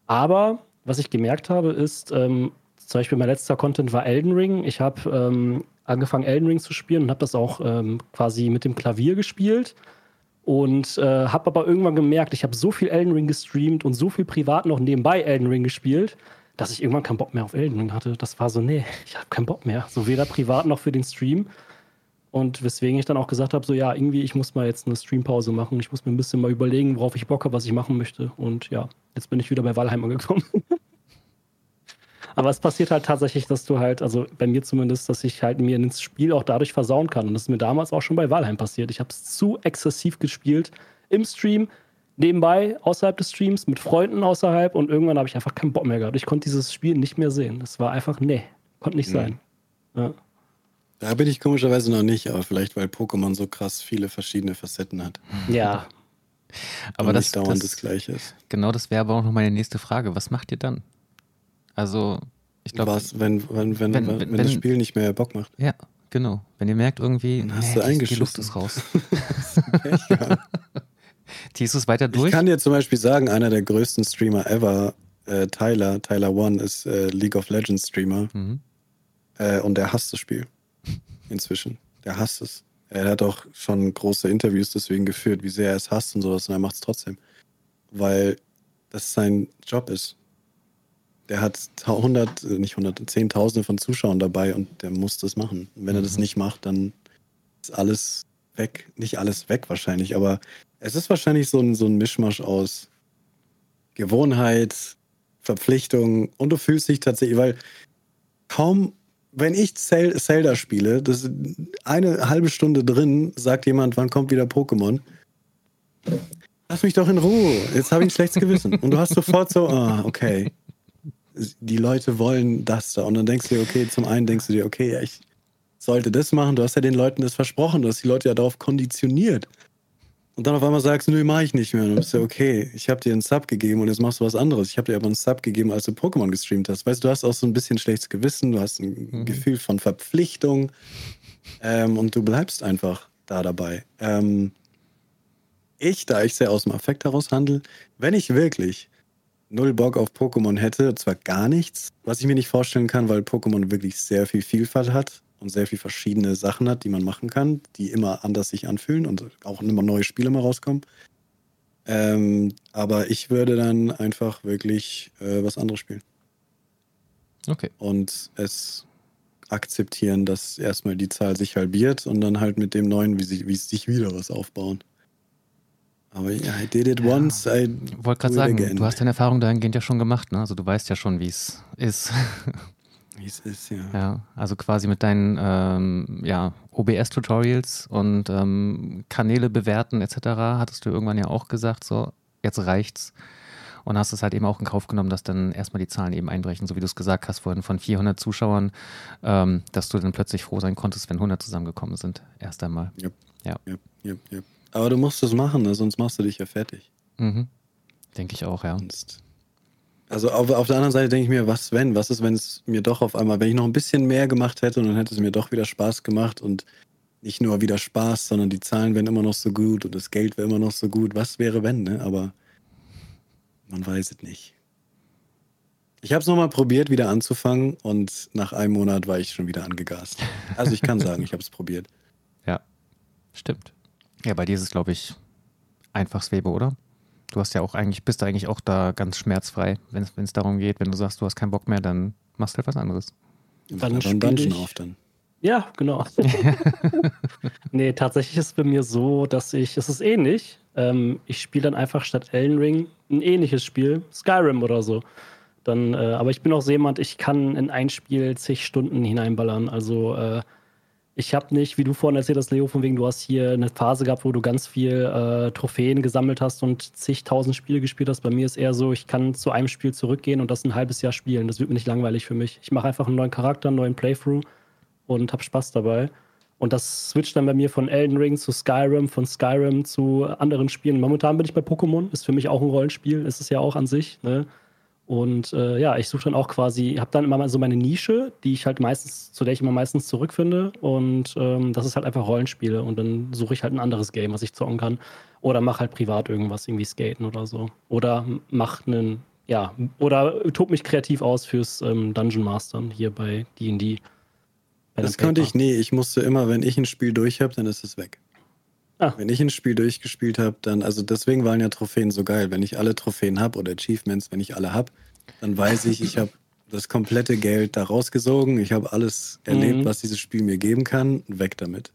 Aber was ich gemerkt habe, ist, ähm, zum Beispiel mein letzter Content war Elden Ring. Ich habe ähm, angefangen, Elden Ring zu spielen und habe das auch ähm, quasi mit dem Klavier gespielt. Und äh, habe aber irgendwann gemerkt, ich habe so viel Elden Ring gestreamt und so viel privat noch nebenbei Elden Ring gespielt, dass ich irgendwann keinen Bock mehr auf Elden Ring hatte. Das war so, nee, ich habe keinen Bock mehr. So weder privat noch für den Stream. Und weswegen ich dann auch gesagt habe, so ja, irgendwie, ich muss mal jetzt eine Streampause machen. Ich muss mir ein bisschen mal überlegen, worauf ich Bock habe, was ich machen möchte. Und ja, jetzt bin ich wieder bei Valheim angekommen. Aber es passiert halt tatsächlich, dass du halt, also bei mir zumindest, dass ich halt mir ins Spiel auch dadurch versauen kann. Und das ist mir damals auch schon bei Valheim passiert. Ich habe es zu exzessiv gespielt im Stream, nebenbei außerhalb des Streams mit Freunden außerhalb und irgendwann habe ich einfach keinen Bock mehr gehabt. Ich konnte dieses Spiel nicht mehr sehen. Das war einfach, nee, konnte nicht sein. Ja. Da bin ich komischerweise noch nicht, aber vielleicht, weil Pokémon so krass viele verschiedene Facetten hat. Ja. Aber das, nicht dauernd das, das Gleiche ist. genau das wäre aber auch noch meine nächste Frage. Was macht ihr dann? Also, ich glaube, Was, wenn, wenn, wenn, wenn- wenn, das Spiel nicht mehr Bock macht? ja, genau. Wenn ihr merkt irgendwie, Dann hast nee, du die, die. Luft ist raus. Ziehst du es weiter Ich durch? kann dir zum Beispiel sagen, einer der größten Streamer ever, äh, Tyler, Tyler One, ist äh, League of Legends Streamer Mhm. äh, und der hasst das Spiel. Inzwischen. Der hasst es. Er hat auch schon große Interviews deswegen geführt, wie sehr er es hasst und sowas und er macht es trotzdem. Weil das sein Job ist. Der hat 100, äh, nicht 100, Zehntausende von Zuschauern dabei und der muss das machen. Und wenn er das Mhm. nicht macht, dann ist alles weg. Nicht alles weg wahrscheinlich, aber es ist wahrscheinlich so ein, so ein Mischmasch aus Gewohnheit, Verpflichtung und du fühlst dich tatsächlich, weil kaum, wenn ich Zel Zelda spiele, das eine halbe Stunde drin, sagt jemand, wann kommt wieder Pokémon? Lass mich doch in Ruhe. Jetzt habe ich ein schlechtes Gewissen. Und du hast sofort so, ah, okay. Die Leute wollen das da. Und dann denkst du dir, okay, zum einen denkst du dir, okay, ich sollte das machen. Du hast ja den Leuten das versprochen. Du hast die Leute ja darauf konditioniert. Und dann auf einmal sagst du, nö, mach ich nicht mehr. Und dann bist du, okay, ich habe dir einen Sub gegeben und jetzt machst du was anderes. Ich habe dir aber einen Sub gegeben, als du Pokémon gestreamt hast. Weißt du, du hast auch so ein bisschen schlechtes Gewissen, du hast ein Mhm. Gefühl von Verpflichtung ähm, und du bleibst einfach da dabei. Ähm, ich, da ich sehr aus dem Affekt heraus handle, wenn ich wirklich null Bock auf Pokémon hätte, zwar gar nichts, was ich mir nicht vorstellen kann, weil Pokémon wirklich sehr viel Vielfalt hat und sehr viel verschiedene Sachen hat, die man machen kann, die immer anders sich anfühlen und auch immer neue Spiele mal rauskommen. Ähm, aber ich würde dann einfach wirklich äh, was anderes spielen Okay. und es akzeptieren, dass erstmal die Zahl sich halbiert und dann halt mit dem neuen, wie, sie, wie sich wieder was aufbauen. Aber ja, I did it Ja. once, I Wollte gerade sagen, again. du hast deine Erfahrung dahingehend ja schon gemacht, ne? Also du weißt ja schon, wie es ist. Wie es ist, ja. ja, also quasi mit deinen ähm, ja, OBS-Tutorials und ähm, Kanäle bewerten etc. hattest du irgendwann ja auch gesagt, so, jetzt reicht's. Und hast es halt eben auch in Kauf genommen, dass dann erstmal die Zahlen eben einbrechen, so wie du es gesagt hast vorhin, von 400 Zuschauern, ähm, dass du dann plötzlich froh sein konntest, wenn 100 zusammengekommen sind, erst einmal. Yep, yep. Aber du musst es machen, ne? sonst machst du dich ja fertig. Mhm. Denke ich auch, ja. Sonst. Also auf, auf der anderen Seite denke ich mir, was wenn? Was ist, wenn es mir doch auf einmal, wenn ich noch ein bisschen mehr gemacht hätte und dann hätte es mir doch wieder Spaß gemacht und nicht nur wieder Spaß, sondern die Zahlen wären immer noch so gut und das Geld wäre immer noch so gut. Was wäre wenn, ne? Aber man weiß es nicht. Ich habe es nochmal probiert, wieder anzufangen und nach einem Monat war ich schon wieder angegast. Also ich kann sagen, ich habe es probiert. Ja, stimmt. Ja, bei dir ist es, glaube ich, einfach Swebe, oder? Du hast ja auch eigentlich, bist du eigentlich auch da ganz schmerzfrei, wenn es darum geht, wenn du sagst, du hast keinen Bock mehr, dann machst du halt was anderes. Dann Dann spiel Dungeon ich- auf dann. Ja, genau. nee, tatsächlich ist es bei mir so, dass ich, es ist ähnlich. Ähm, ich spiele dann einfach statt Elden Ring ein ähnliches Spiel, Skyrim oder so. Dann, äh, aber ich bin auch so jemand, ich kann in ein Spiel zig Stunden hineinballern. Also äh, ich habe nicht, wie du vorhin erzählt hast, Leo, von wegen, du hast hier eine Phase gehabt, wo du ganz viel äh, Trophäen gesammelt hast und zigtausend Spiele gespielt hast. Bei mir ist eher so, ich kann zu einem Spiel zurückgehen und das ein halbes Jahr spielen. Das wird mir nicht langweilig für mich. Ich mache einfach einen neuen Charakter, einen neuen Playthrough und habe Spaß dabei. Und das switcht dann bei mir von Elden Ring zu Skyrim, von Skyrim zu anderen Spielen. Momentan bin ich bei Pokémon, ist für mich auch ein Rollenspiel, ist es ja auch an sich. Ne? Und äh, ja, ich suche dann auch quasi, habe dann immer mal so meine Nische, die ich halt meistens, zu der ich immer meistens zurückfinde. Und ähm, das ist halt einfach Rollenspiele. Und dann suche ich halt ein anderes Game, was ich zocken kann. Oder mache halt privat irgendwas, irgendwie skaten oder so. Oder mach einen, ja, oder tob mich kreativ aus fürs ähm, Dungeon Mastern hier bei D&D. Das konnte ich nie. Ich musste immer, wenn ich ein Spiel durch habe, dann ist es weg. Ah. Wenn ich ein Spiel durchgespielt habe, dann, also deswegen waren ja Trophäen so geil. Wenn ich alle Trophäen habe oder Achievements, wenn ich alle habe, dann weiß ich, ich habe das komplette Geld da rausgesogen. Ich habe alles erlebt, Mhm. was dieses Spiel mir geben kann. Weg damit.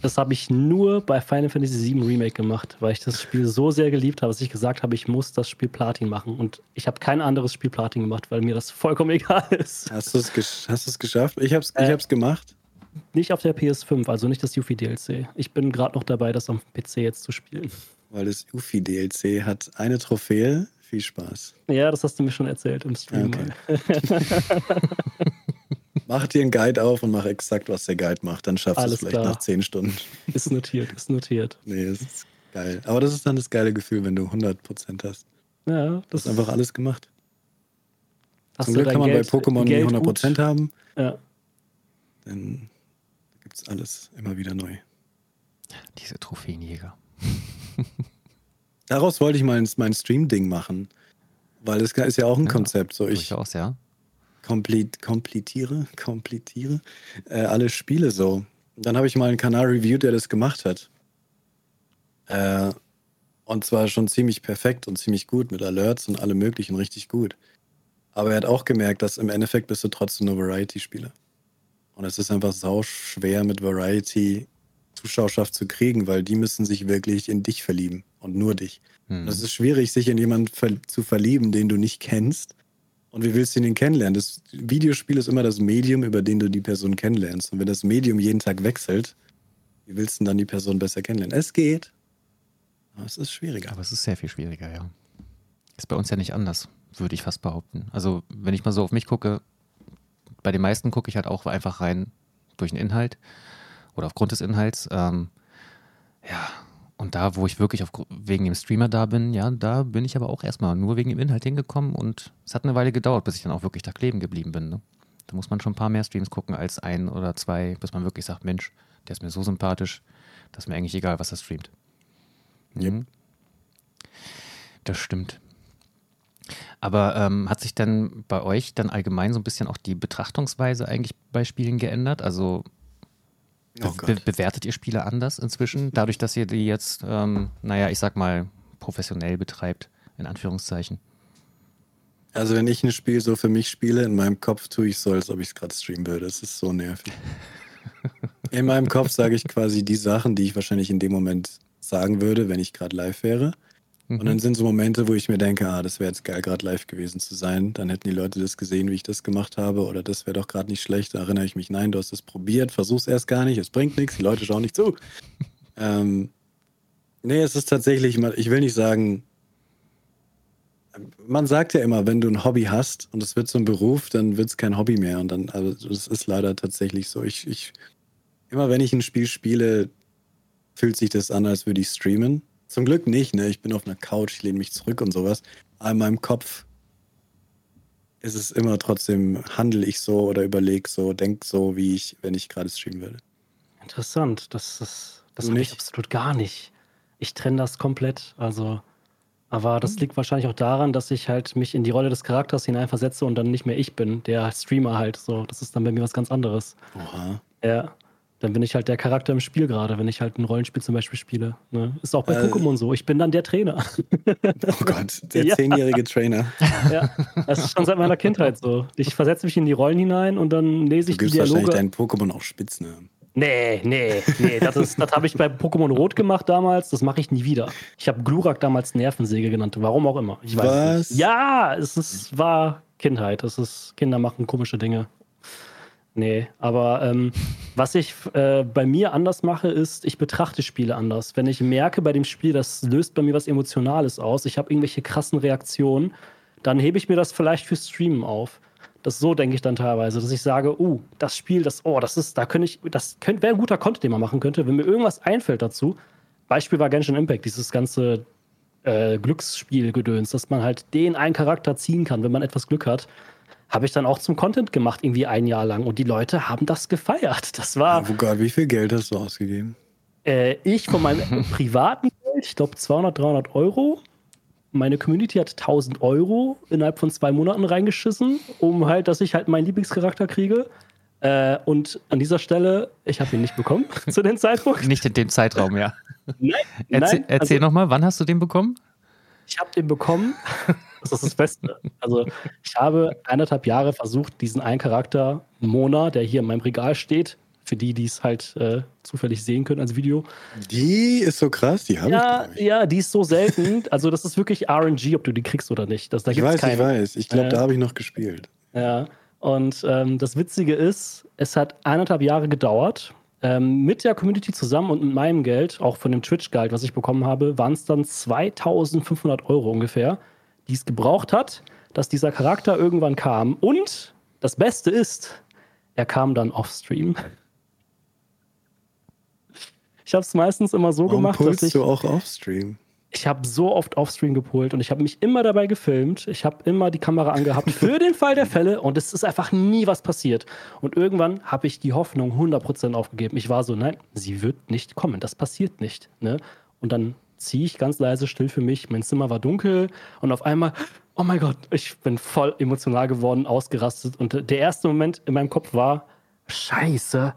Das habe ich nur bei Final Fantasy VII Remake gemacht, weil ich das Spiel so sehr geliebt habe, dass ich gesagt habe, ich muss das Spiel Platin machen. Und ich habe kein anderes Spiel Platin gemacht, weil mir das vollkommen egal ist. Hast du es gesch hast du's geschafft? Ich habe es ich Äh. hab's gemacht. Nicht auf der PS5, also nicht das Yuffie DLC. Ich bin gerade noch dabei, das am PC jetzt zu spielen. weil das Ufi-DLC hat eine Trophäe. Viel Spaß. Ja, das hast du mir schon erzählt im Stream. Okay. mach dir einen Guide auf und mach exakt, was der Guide macht. Dann schaffst du es vielleicht klar. nach 10 Stunden. Ist notiert, ist notiert. Nee, das ist geil. Aber das ist dann das geile Gefühl, wenn du 100% hast. Ja, das ist einfach alles gemacht. Zum Glück kann man Geld, bei Pokémon nie 100% gut. haben. Ja. Dann gibt es alles immer wieder neu. Diese Trophäenjäger. Daraus wollte ich mal mein Stream-Ding machen. Weil das ist ja auch ein ja, Konzept. So ich, durchaus, ja. Komplit, kompletiere, kompletiere äh, alle Spiele so. Dann habe ich mal einen Kanal reviewed, der das gemacht hat. Äh, und zwar schon ziemlich perfekt und ziemlich gut mit Alerts und allem möglichen richtig gut. Aber er hat auch gemerkt, dass im Endeffekt bist du trotzdem nur Variety-Spieler. Und es ist einfach sau schwer mit Variety Zuschauerschaft zu kriegen, weil die müssen sich wirklich in dich verlieben und nur dich. Mhm. Es ist schwierig, sich in jemanden ver zu verlieben, den du nicht kennst. Und wie willst du ihn kennenlernen? Das Videospiel ist immer das Medium, über den du die Person kennenlernst. Und wenn das Medium jeden Tag wechselt, wie willst du dann die Person besser kennenlernen? Es geht. Aber es ist schwieriger. Aber es ist sehr viel schwieriger, ja. Ist bei uns ja nicht anders, würde ich fast behaupten. Also, wenn ich mal so auf mich gucke, bei den meisten gucke ich halt auch einfach rein durch den Inhalt oder aufgrund des Inhalts. Ähm, ja, und da, wo ich wirklich auf, wegen dem Streamer da bin, ja, da bin ich aber auch erstmal nur wegen dem Inhalt hingekommen und es hat eine Weile gedauert, bis ich dann auch wirklich da kleben geblieben bin. Ne? Da muss man schon ein paar mehr Streams gucken als ein oder zwei, bis man wirklich sagt, Mensch, der ist mir so sympathisch, dass mir eigentlich egal, was er streamt. Yep. Mhm. Das stimmt. Aber ähm, hat sich dann bei euch dann allgemein so ein bisschen auch die Betrachtungsweise eigentlich bei Spielen geändert? Also Oh Be bewertet ihr Spiele anders inzwischen, dadurch, dass ihr die jetzt, ähm, naja, ich sag mal, professionell betreibt, in Anführungszeichen? Also wenn ich ein Spiel so für mich spiele, in meinem Kopf tue ich so, als ob ich es gerade streamen würde. Das ist so nervig. in meinem Kopf sage ich quasi die Sachen, die ich wahrscheinlich in dem Moment sagen würde, wenn ich gerade live wäre. Mhm. Und dann sind so Momente, wo ich mir denke, ah, das wäre jetzt geil, gerade live gewesen zu sein. Dann hätten die Leute das gesehen, wie ich das gemacht habe. Oder das wäre doch gerade nicht schlecht. Da erinnere ich mich, nein, du hast es probiert, versuch's erst gar nicht, es bringt nichts, die Leute schauen nicht zu. ähm, nee, es ist tatsächlich, ich will nicht sagen, man sagt ja immer, wenn du ein Hobby hast und es wird so ein Beruf, dann wird es kein Hobby mehr. Und dann, also das ist leider tatsächlich so. Ich, ich, immer wenn ich ein Spiel spiele, fühlt sich das an, als würde ich streamen. Zum Glück nicht, ne? Ich bin auf einer Couch, ich lehne mich zurück und sowas. Aber in meinem Kopf ist es immer trotzdem, handle ich so oder überlege so, denke so, wie ich, wenn ich gerade streamen würde. Interessant. Das, das, das habe ich absolut gar nicht. Ich trenne das komplett. Also, aber das hm. liegt wahrscheinlich auch daran, dass ich halt mich in die Rolle des Charakters hineinversetze und dann nicht mehr ich bin, der Streamer halt. So, das ist dann bei mir was ganz anderes. Oha. Ja. Dann bin ich halt der Charakter im Spiel gerade, wenn ich halt ein Rollenspiel zum Beispiel spiele. Ne? Ist auch bei äh, Pokémon so. Ich bin dann der Trainer. Oh Gott, der zehnjährige Trainer. Ja, das ist schon seit meiner Kindheit so. Ich versetze mich in die Rollen hinein und dann lese ich du die Dialoge. Du wahrscheinlich deinen Pokémon auch Spitznamen. Nee, nee, nee. Das, das habe ich bei Pokémon Rot gemacht damals. Das mache ich nie wieder. Ich habe Glurak damals Nervensäge genannt. Warum auch immer. Ich weiß Was? Nicht. Ja, es ist, war Kindheit. Das ist, Kinder machen komische Dinge. Nee, aber ähm, was ich äh, bei mir anders mache, ist, ich betrachte Spiele anders. Wenn ich merke bei dem Spiel, das löst bei mir was Emotionales aus, ich habe irgendwelche krassen Reaktionen, dann hebe ich mir das vielleicht für Streamen auf. Das so denke ich dann teilweise, dass ich sage, uh, das Spiel, das, oh, das ist, da könnte ich, das könnte, wäre ein guter Content, den man machen könnte, wenn mir irgendwas einfällt dazu. Beispiel war Genshin Impact, dieses ganze äh, Glücksspielgedöns, dass man halt den einen Charakter ziehen kann, wenn man etwas Glück hat habe ich dann auch zum Content gemacht, irgendwie ein Jahr lang. Und die Leute haben das gefeiert. Das war. Oh Gott, wie viel Geld hast du ausgegeben? Äh, ich von meinem privaten Geld, ich glaube 200, 300 Euro. Meine Community hat 1000 Euro innerhalb von zwei Monaten reingeschissen, um halt, dass ich halt meinen Lieblingscharakter kriege. Äh, und an dieser Stelle, ich habe ihn nicht bekommen zu dem Zeitpunkt. Nicht in dem Zeitraum, ja. Nein, erzähl, nein, erzähl also, nochmal, wann hast du den bekommen? Ich habe den bekommen das ist das Beste. Also ich habe eineinhalb Jahre versucht, diesen einen Charakter, Mona, der hier in meinem Regal steht, für die, die es halt äh, zufällig sehen können als Video. Die ist so krass, die habe ja, ich. Ja, die ist so selten. Also das ist wirklich RNG, ob du die kriegst oder nicht. Das, da ich weiß, keine. ich weiß. Ich glaube, äh, da habe ich noch gespielt. Ja. Und ähm, das Witzige ist, es hat eineinhalb Jahre gedauert, äh, Ähm, mit der Community zusammen und mit meinem Geld, auch von dem Twitch-Gehalt, was ich bekommen habe, waren es dann 2500 Euro ungefähr, die es gebraucht hat, dass dieser Charakter irgendwann kam. Und das Beste ist, er kam dann off-Stream. Ich habe es meistens immer so Warum gemacht, dass ich. du auch off-stream? Ich habe so oft Offstream gepult und ich habe mich immer dabei gefilmt. Ich habe immer die Kamera angehabt für den Fall der Fälle und es ist einfach nie was passiert. Und irgendwann habe ich die Hoffnung 100% aufgegeben. Ich war so, nein, sie wird nicht kommen, das passiert nicht. Ne? Und dann ziehe ich ganz leise still für mich. Mein Zimmer war dunkel und auf einmal, oh mein Gott, ich bin voll emotional geworden, ausgerastet. Und der erste Moment in meinem Kopf war, scheiße,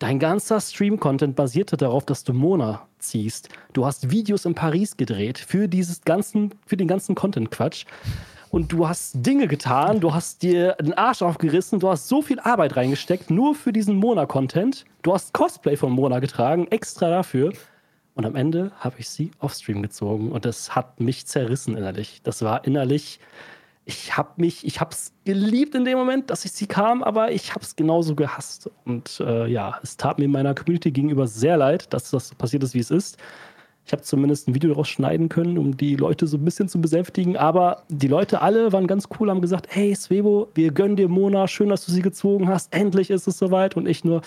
Dein ganzer Stream-Content basierte darauf, dass du Mona ziehst. Du hast Videos in Paris gedreht für, dieses ganzen, für den ganzen Content-Quatsch. Und du hast Dinge getan, du hast dir den Arsch aufgerissen, du hast so viel Arbeit reingesteckt, nur für diesen Mona-Content. Du hast Cosplay von Mona getragen, extra dafür. Und am Ende habe ich sie off-stream gezogen und das hat mich zerrissen innerlich. Das war innerlich ich habe mich, ich habe es geliebt in dem Moment, dass ich sie kam, aber ich habe es genauso gehasst. Und äh, ja, es tat mir meiner Community gegenüber sehr leid, dass das so passiert ist, wie es ist. Ich habe zumindest ein Video daraus schneiden können, um die Leute so ein bisschen zu besänftigen. Aber die Leute alle waren ganz cool, haben gesagt: Hey, Svebo, wir gönnen dir Mona, schön, dass du sie gezogen hast. Endlich ist es soweit. Und ich nur: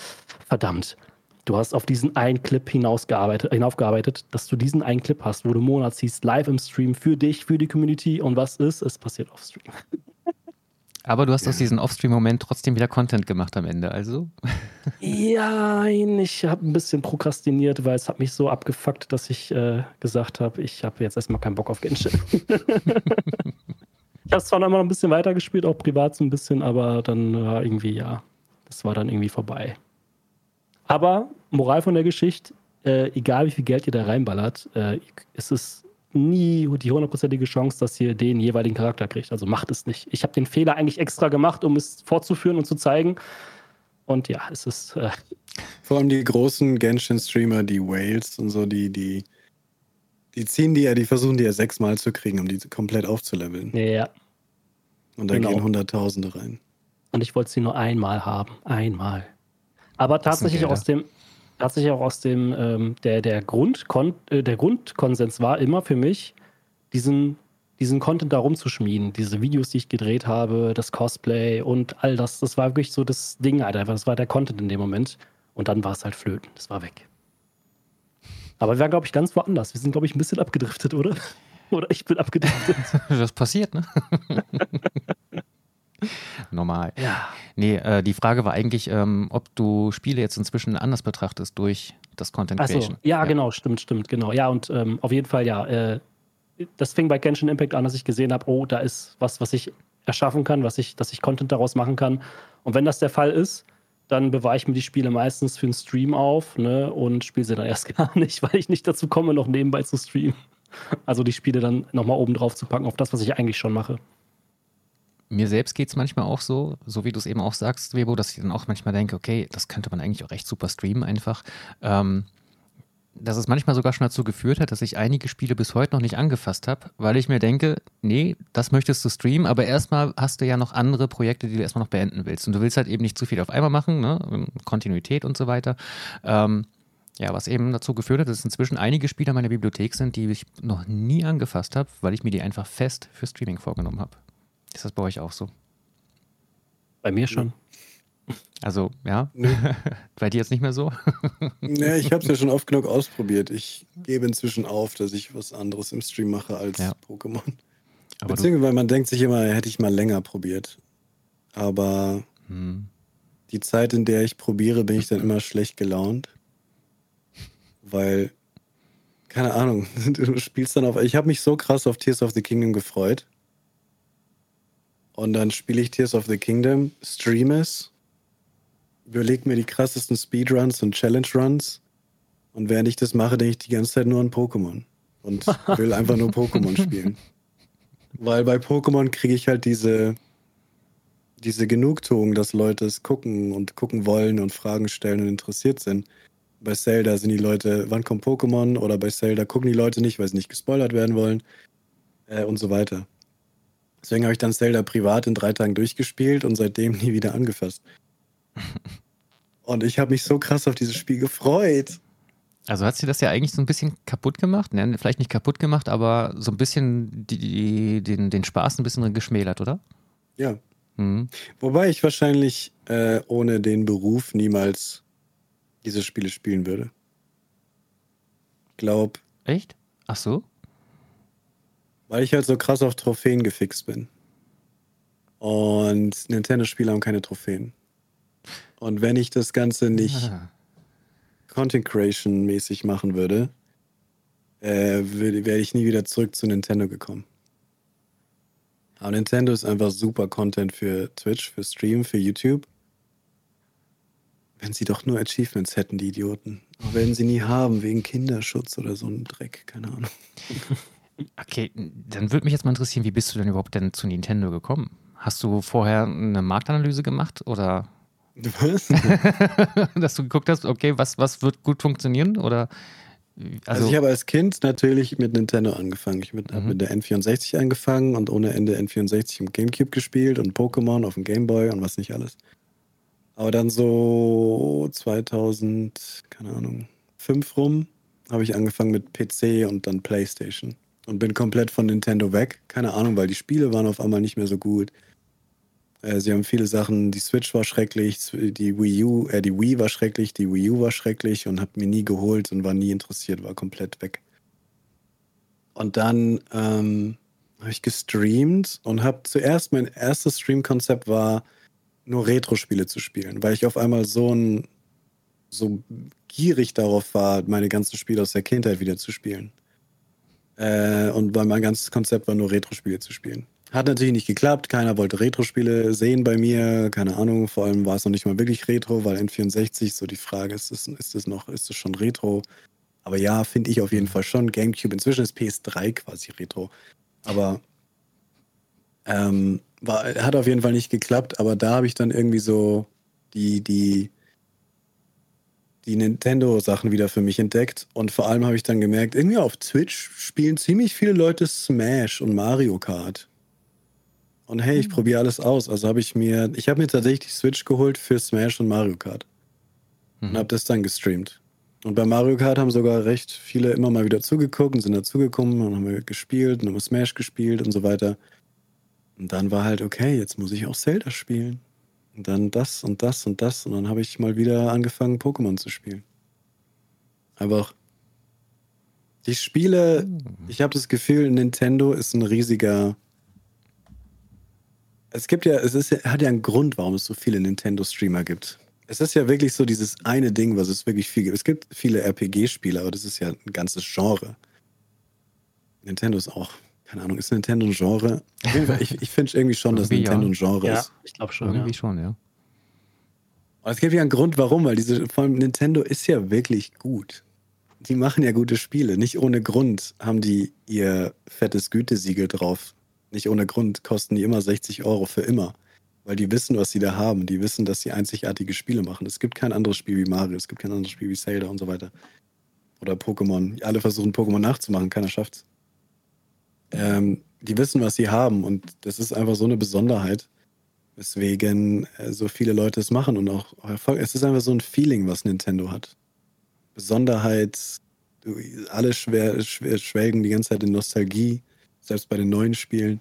Verdammt, du hast auf diesen einen Clip hinaufgearbeitet, dass du diesen einen Clip hast, wo du Monat siehst, live im Stream für dich, für die Community und was ist, es passiert auf Stream. Aber du hast ja. aus diesem Off-Stream-Moment trotzdem wieder Content gemacht am Ende, also? ja, ich habe ein bisschen prokrastiniert, weil es hat mich so abgefuckt, dass ich äh, gesagt habe, ich habe jetzt erstmal keinen Bock auf Genshin. ich habe zwar noch mal ein bisschen weitergespielt, auch privat so ein bisschen, aber dann war irgendwie, ja, das war dann irgendwie vorbei. Aber Moral von der Geschichte, äh, egal wie viel Geld ihr da reinballert, äh, ist es nie die hundertprozentige Chance, dass ihr den jeweiligen Charakter kriegt. Also macht es nicht. Ich habe den Fehler eigentlich extra gemacht, um es fortzuführen und zu zeigen. Und ja, es ist. Äh Vor allem die großen Genshin-Streamer, die Whales und so, die, die, die ziehen die ja, die versuchen die ja sechsmal zu kriegen, um die komplett aufzuleveln. Ja. Und da genau. gehen Hunderttausende rein. Und ich wollte sie nur einmal haben. Einmal. Aber tatsächlich aus dem, tatsächlich auch aus dem, ähm, der, der, Grundkon äh, der Grundkonsens war immer für mich, diesen, diesen Content da rumzuschmieden. Diese Videos, die ich gedreht habe, das Cosplay und all das. Das war wirklich so das Ding, Alter. Das war der Content in dem Moment. Und dann war es halt flöten. Das war weg. Aber wir waren, glaube ich, ganz woanders. Wir sind, glaube ich, ein bisschen abgedriftet, oder? Oder ich bin abgedriftet. das passiert, ne? Normal. Ja. Nee, äh, die Frage war eigentlich, ähm, ob du Spiele jetzt inzwischen anders betrachtest durch das Content Creation. So, ja, ja, genau, stimmt, stimmt, genau. Ja, und ähm, auf jeden Fall, ja. Äh, das fing bei Genshin Impact an, dass ich gesehen habe, oh, da ist was, was ich erschaffen kann, was ich, dass ich Content daraus machen kann. Und wenn das der Fall ist, dann bewahre ich mir die Spiele meistens für einen Stream auf ne, und spiele sie dann erst gar nicht, weil ich nicht dazu komme, noch nebenbei zu streamen. Also die Spiele dann nochmal oben drauf zu packen auf das, was ich eigentlich schon mache mir selbst geht es manchmal auch so, so wie du es eben auch sagst, Webo, dass ich dann auch manchmal denke, okay, das könnte man eigentlich auch recht super streamen einfach. Ähm, dass es manchmal sogar schon dazu geführt hat, dass ich einige Spiele bis heute noch nicht angefasst habe, weil ich mir denke, nee, das möchtest du streamen, aber erstmal hast du ja noch andere Projekte, die du erstmal noch beenden willst. Und du willst halt eben nicht zu viel auf einmal machen, ne? Kontinuität und so weiter. Ähm, ja, was eben dazu geführt hat, dass inzwischen einige Spiele in meiner Bibliothek sind, die ich noch nie angefasst habe, weil ich mir die einfach fest für Streaming vorgenommen habe. Ist das bei euch auch so? Bei mir schon. Also, ja. Nee. bei dir jetzt nicht mehr so? nee, ich habe es ja schon oft genug ausprobiert. Ich gebe inzwischen auf, dass ich was anderes im Stream mache als ja. Pokémon. Aber Beziehungsweise man denkt sich immer, hätte ich mal länger probiert. Aber hm. die Zeit, in der ich probiere, bin ich dann immer schlecht gelaunt. Weil, keine Ahnung, du spielst dann auf. Ich habe mich so krass auf Tears of the Kingdom gefreut. Und dann spiele ich Tears of the Kingdom, stream es, überlege mir die krassesten Speedruns und Challenge-Runs. Und während ich das mache, denke ich die ganze Zeit nur an Pokémon. Und will einfach nur Pokémon spielen. Weil bei Pokémon kriege ich halt diese, diese Genugtuung, dass Leute es gucken und gucken wollen und Fragen stellen und interessiert sind. Bei Zelda sind die Leute, wann kommt Pokémon? Oder bei Zelda gucken die Leute nicht, weil sie nicht gespoilert werden wollen. Äh, und so weiter. Deswegen habe ich dann Zelda privat in drei Tagen durchgespielt und seitdem nie wieder angefasst. Und ich habe mich so krass auf dieses Spiel gefreut. Also hat sie das ja eigentlich so ein bisschen kaputt gemacht? Ne? Vielleicht nicht kaputt gemacht, aber so ein bisschen die, die, den, den Spaß ein bisschen geschmälert, oder? Ja. Mhm. Wobei ich wahrscheinlich äh, ohne den Beruf niemals diese Spiele spielen würde. Glaub. Echt? Ach so? Weil ich halt so krass auf Trophäen gefixt bin. Und Nintendo-Spiele haben keine Trophäen. Und wenn ich das Ganze nicht ah. Content Creation mäßig machen würde, äh, wäre ich nie wieder zurück zu Nintendo gekommen. Aber Nintendo ist einfach super Content für Twitch, für Stream, für YouTube. Wenn sie doch nur Achievements hätten, die Idioten. Aber werden sie nie haben, wegen Kinderschutz oder so ein Dreck, keine Ahnung. Okay, dann würde mich jetzt mal interessieren, wie bist du denn überhaupt denn zu Nintendo gekommen? Hast du vorher eine Marktanalyse gemacht oder was? Dass du geguckt hast, okay, was, was wird gut funktionieren? Oder also, also ich habe als Kind natürlich mit Nintendo angefangen. Ich habe mhm. mit der N64 angefangen und ohne Ende N64 im Gamecube gespielt und Pokémon auf dem Gameboy und was nicht alles. Aber dann so 2000, keine Ahnung, 5 rum, habe ich angefangen mit PC und dann Playstation. Und bin komplett von Nintendo weg. Keine Ahnung, weil die Spiele waren auf einmal nicht mehr so gut. Äh, sie haben viele Sachen, die Switch war schrecklich, die Wii U, äh, die Wii war schrecklich, die Wii U war schrecklich und hab mir nie geholt und war nie interessiert, war komplett weg. Und dann ähm, habe ich gestreamt und habe zuerst mein erstes Stream-Konzept war, nur Retro-Spiele zu spielen, weil ich auf einmal so ein so gierig darauf war, meine ganzen Spiele aus der Kindheit wieder zu spielen. Äh, und weil mein ganzes Konzept war, nur Retro-Spiele zu spielen. Hat natürlich nicht geklappt. Keiner wollte Retro-Spiele sehen bei mir. Keine Ahnung. Vor allem war es noch nicht mal wirklich Retro, weil N64 so die Frage ist, ist, ist es noch, ist es schon Retro? Aber ja, finde ich auf jeden Fall schon. GameCube, inzwischen ist PS3 quasi Retro. Aber ähm, war, hat auf jeden Fall nicht geklappt. Aber da habe ich dann irgendwie so die, die, die Nintendo-Sachen wieder für mich entdeckt. Und vor allem habe ich dann gemerkt, irgendwie auf Twitch spielen ziemlich viele Leute Smash und Mario Kart. Und hey, ich hm. probiere alles aus. Also habe ich mir, ich habe mir tatsächlich die Switch geholt für Smash und Mario Kart. Mhm. Und habe das dann gestreamt. Und bei Mario Kart haben sogar recht viele immer mal wieder zugeguckt und sind dazugekommen und haben gespielt und haben Smash gespielt und so weiter. Und dann war halt, okay, jetzt muss ich auch Zelda spielen. Und dann das und das und das. Und dann habe ich mal wieder angefangen, Pokémon zu spielen. Einfach. Die Spiele, hm. ich habe das Gefühl, Nintendo ist ein riesiger es gibt ja, es ist, hat ja einen Grund, warum es so viele Nintendo-Streamer gibt. Es ist ja wirklich so dieses eine Ding, was es wirklich viel gibt. Es gibt viele RPG-Spiele, aber das ist ja ein ganzes Genre. Nintendo ist auch, keine Ahnung, ist Nintendo ein Genre? ich, ich finde irgendwie schon, dass Nintendo ja. ein Genre ja, ist. ich glaube schon. Irgendwie ja. schon, ja. Aber es gibt ja einen Grund, warum, weil diese, vor allem Nintendo ist ja wirklich gut. Die machen ja gute Spiele. Nicht ohne Grund haben die ihr fettes Gütesiegel drauf. Nicht ohne Grund kosten die immer 60 Euro für immer. Weil die wissen, was sie da haben. Die wissen, dass sie einzigartige Spiele machen. Es gibt kein anderes Spiel wie Mario, es gibt kein anderes Spiel wie Zelda und so weiter. Oder Pokémon. Alle versuchen Pokémon nachzumachen, keiner schafft's. Ähm, die wissen, was sie haben und das ist einfach so eine Besonderheit, weswegen äh, so viele Leute es machen und auch Erfolg. Es ist einfach so ein Feeling, was Nintendo hat. Besonderheit, alle schwer, schwer, schwelgen die ganze Zeit in Nostalgie selbst bei den neuen Spielen.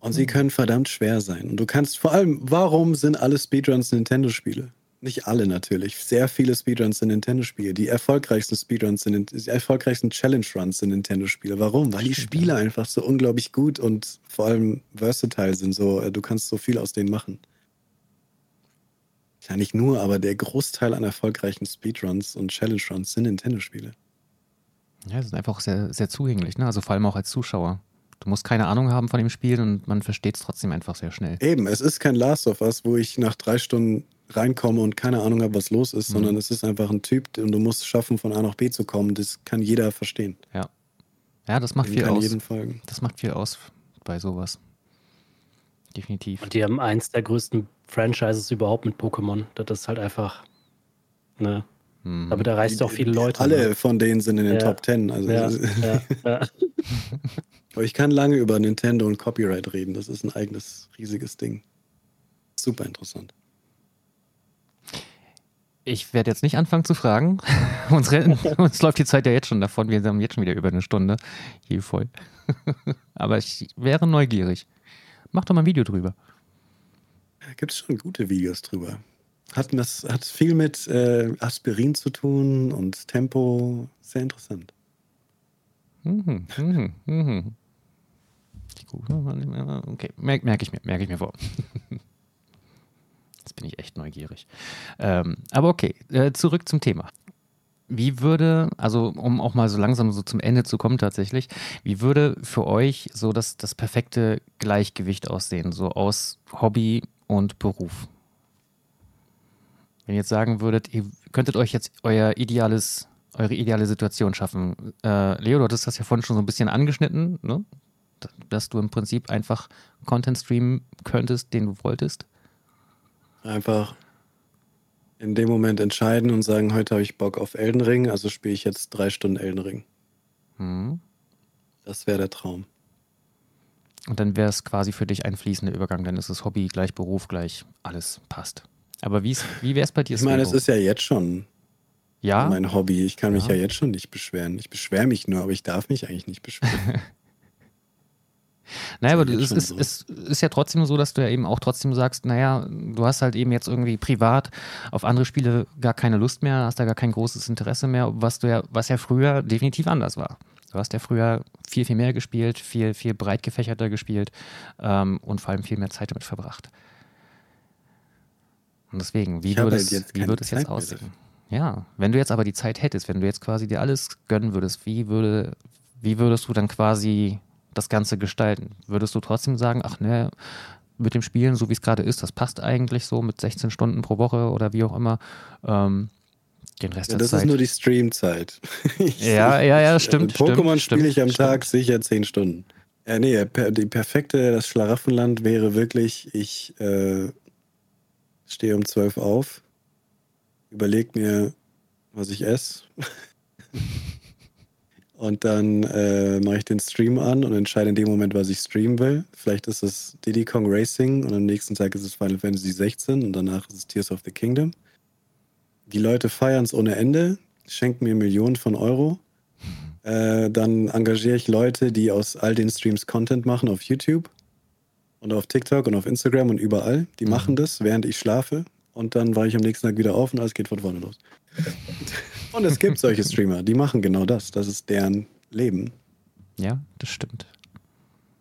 Und sie hm. können verdammt schwer sein. Und du kannst vor allem, warum sind alle Speedruns Nintendo-Spiele? Nicht alle natürlich. Sehr viele Speedruns sind Nintendo-Spiele. Die erfolgreichsten Speedruns sind die erfolgreichsten Challenge-Runs sind Nintendo-Spiele. Warum? Weil die Spiele einfach so unglaublich gut und vor allem versatile sind. So, äh, du kannst so viel aus denen machen. Ja, nicht nur, aber der Großteil an erfolgreichen Speedruns und Challenge-Runs sind Nintendo-Spiele. Ja, sie sind einfach sehr, sehr zugänglich, ne? Also vor allem auch als Zuschauer. Du musst keine Ahnung haben von dem Spiel und man versteht es trotzdem einfach sehr schnell. Eben, es ist kein Last of Us, wo ich nach drei Stunden reinkomme und keine Ahnung habe, was los ist, mhm. sondern es ist einfach ein Typ und du musst schaffen, von A nach B zu kommen. Das kann jeder verstehen. Ja. Ja, das macht Den viel aus. Jeden folgen. Das macht viel aus bei sowas. Definitiv. Und die haben eins der größten Franchises überhaupt mit Pokémon. Das ist halt einfach, ne, hm. Aber da reißt auch viele Leute. Alle ne? von denen sind in den ja. Top Ten. Also ja. Ja. Aber ich kann lange über Nintendo und Copyright reden. Das ist ein eigenes riesiges Ding. Super interessant. Ich werde jetzt nicht anfangen zu fragen. uns, uns, läuft die Zeit ja jetzt schon davon. Wir haben jetzt schon wieder über eine Stunde. Hier voll. Aber ich wäre neugierig. Mach doch mal ein Video drüber. Da gibt es schon gute Videos drüber. Hat, das hat viel mit äh, Aspirin zu tun und Tempo. Sehr interessant. Mhm, mhm, mhm. Okay, merke merk ich mir, merke ich mir vor. Jetzt bin ich echt neugierig. Ähm, aber okay, äh, zurück zum Thema. Wie würde, also um auch mal so langsam so zum Ende zu kommen tatsächlich, wie würde für euch so das, das perfekte Gleichgewicht aussehen, so aus Hobby und Beruf? Wenn ihr jetzt sagen würdet, ihr könntet euch jetzt euer ideales, eure ideale Situation schaffen. Äh, Leo, du hattest das ja vorhin schon so ein bisschen angeschnitten, ne? dass du im Prinzip einfach Content streamen könntest, den du wolltest. Einfach in dem Moment entscheiden und sagen, heute habe ich Bock auf Elden Ring, also spiele ich jetzt drei Stunden Elden Ring. Mhm. Das wäre der Traum. Und dann wäre es quasi für dich ein fließender Übergang, dann ist es Hobby gleich Beruf gleich, alles passt. Aber wie wäre es bei dir? Ich meine, es ist ja jetzt schon ja? mein Hobby. Ich kann mich ja. ja jetzt schon nicht beschweren. Ich beschwere mich nur, aber ich darf mich eigentlich nicht beschweren. Naja, aber es ist, es ist ja trotzdem so, dass du ja eben auch trotzdem sagst, naja, du hast halt eben jetzt irgendwie privat auf andere Spiele gar keine Lust mehr, hast da gar kein großes Interesse mehr, was du ja, was ja früher definitiv anders war. Du hast ja früher viel, viel mehr gespielt, viel, viel breit gefächerter gespielt ähm, und vor allem viel mehr Zeit damit verbracht. Und deswegen, wie würde halt es, wie würde es jetzt aussehen? Ja, wenn du jetzt aber die Zeit hättest, wenn du jetzt quasi dir alles gönnen würdest, wie würde, wie würdest du dann quasi das Ganze gestalten? Würdest du trotzdem sagen, ach ne, mit dem Spielen, so wie es gerade ist, das passt eigentlich so mit 16 Stunden pro Woche oder wie auch immer. Ähm, den Rest ja, der das Zeit. ist nur die Streamzeit. ja, ja, ja, stimmt. Pokémon spiele ich am stimmt. Tag sicher 10 Stunden. Ja, nee, die perfekte, das Schlaraffenland wäre wirklich, ich äh, stehe um 12 auf, überlege mir, was ich esse. Und dann äh, mache ich den Stream an und entscheide in dem Moment, was ich streamen will. Vielleicht ist es Diddy Kong Racing und am nächsten Tag ist es Final Fantasy 16 und danach ist es Tears of the Kingdom. Die Leute feiern es ohne Ende, schenken mir Millionen von Euro. Äh, dann engagiere ich Leute, die aus all den Streams Content machen auf YouTube und auf TikTok und auf Instagram und überall. Die mhm. machen das, während ich schlafe. Und dann war ich am nächsten Tag wieder auf und alles geht von vorne los. Und es gibt solche Streamer, die machen genau das. Das ist deren Leben. Ja, das stimmt.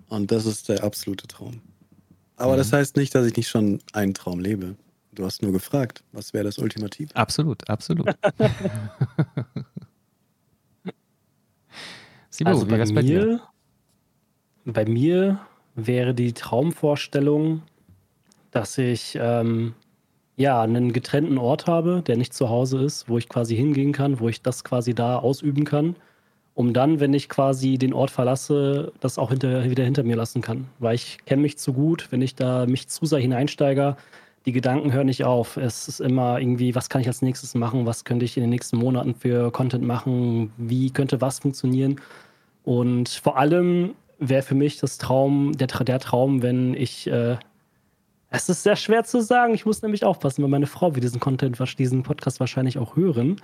Und das ist der absolute Traum. Aber mhm. das heißt nicht, dass ich nicht schon einen Traum lebe. Du hast nur gefragt, was wäre das Ultimativ? Absolut, absolut. Sibo, also wie bei, bei mir, bei mir wäre die Traumvorstellung, dass ich ähm, ja, einen getrennten Ort habe, der nicht zu Hause ist, wo ich quasi hingehen kann, wo ich das quasi da ausüben kann, um dann, wenn ich quasi den Ort verlasse, das auch hinter, wieder hinter mir lassen kann. Weil ich kenne mich zu gut, wenn ich da mich zu sehr hineinsteige, die Gedanken hören nicht auf. Es ist immer irgendwie, was kann ich als nächstes machen, was könnte ich in den nächsten Monaten für Content machen, wie könnte was funktionieren. Und vor allem wäre für mich das Traum, der, der Traum, wenn ich äh, es ist sehr schwer zu sagen. Ich muss nämlich aufpassen, weil meine Frau wird diesen Content, diesen Podcast wahrscheinlich auch hören.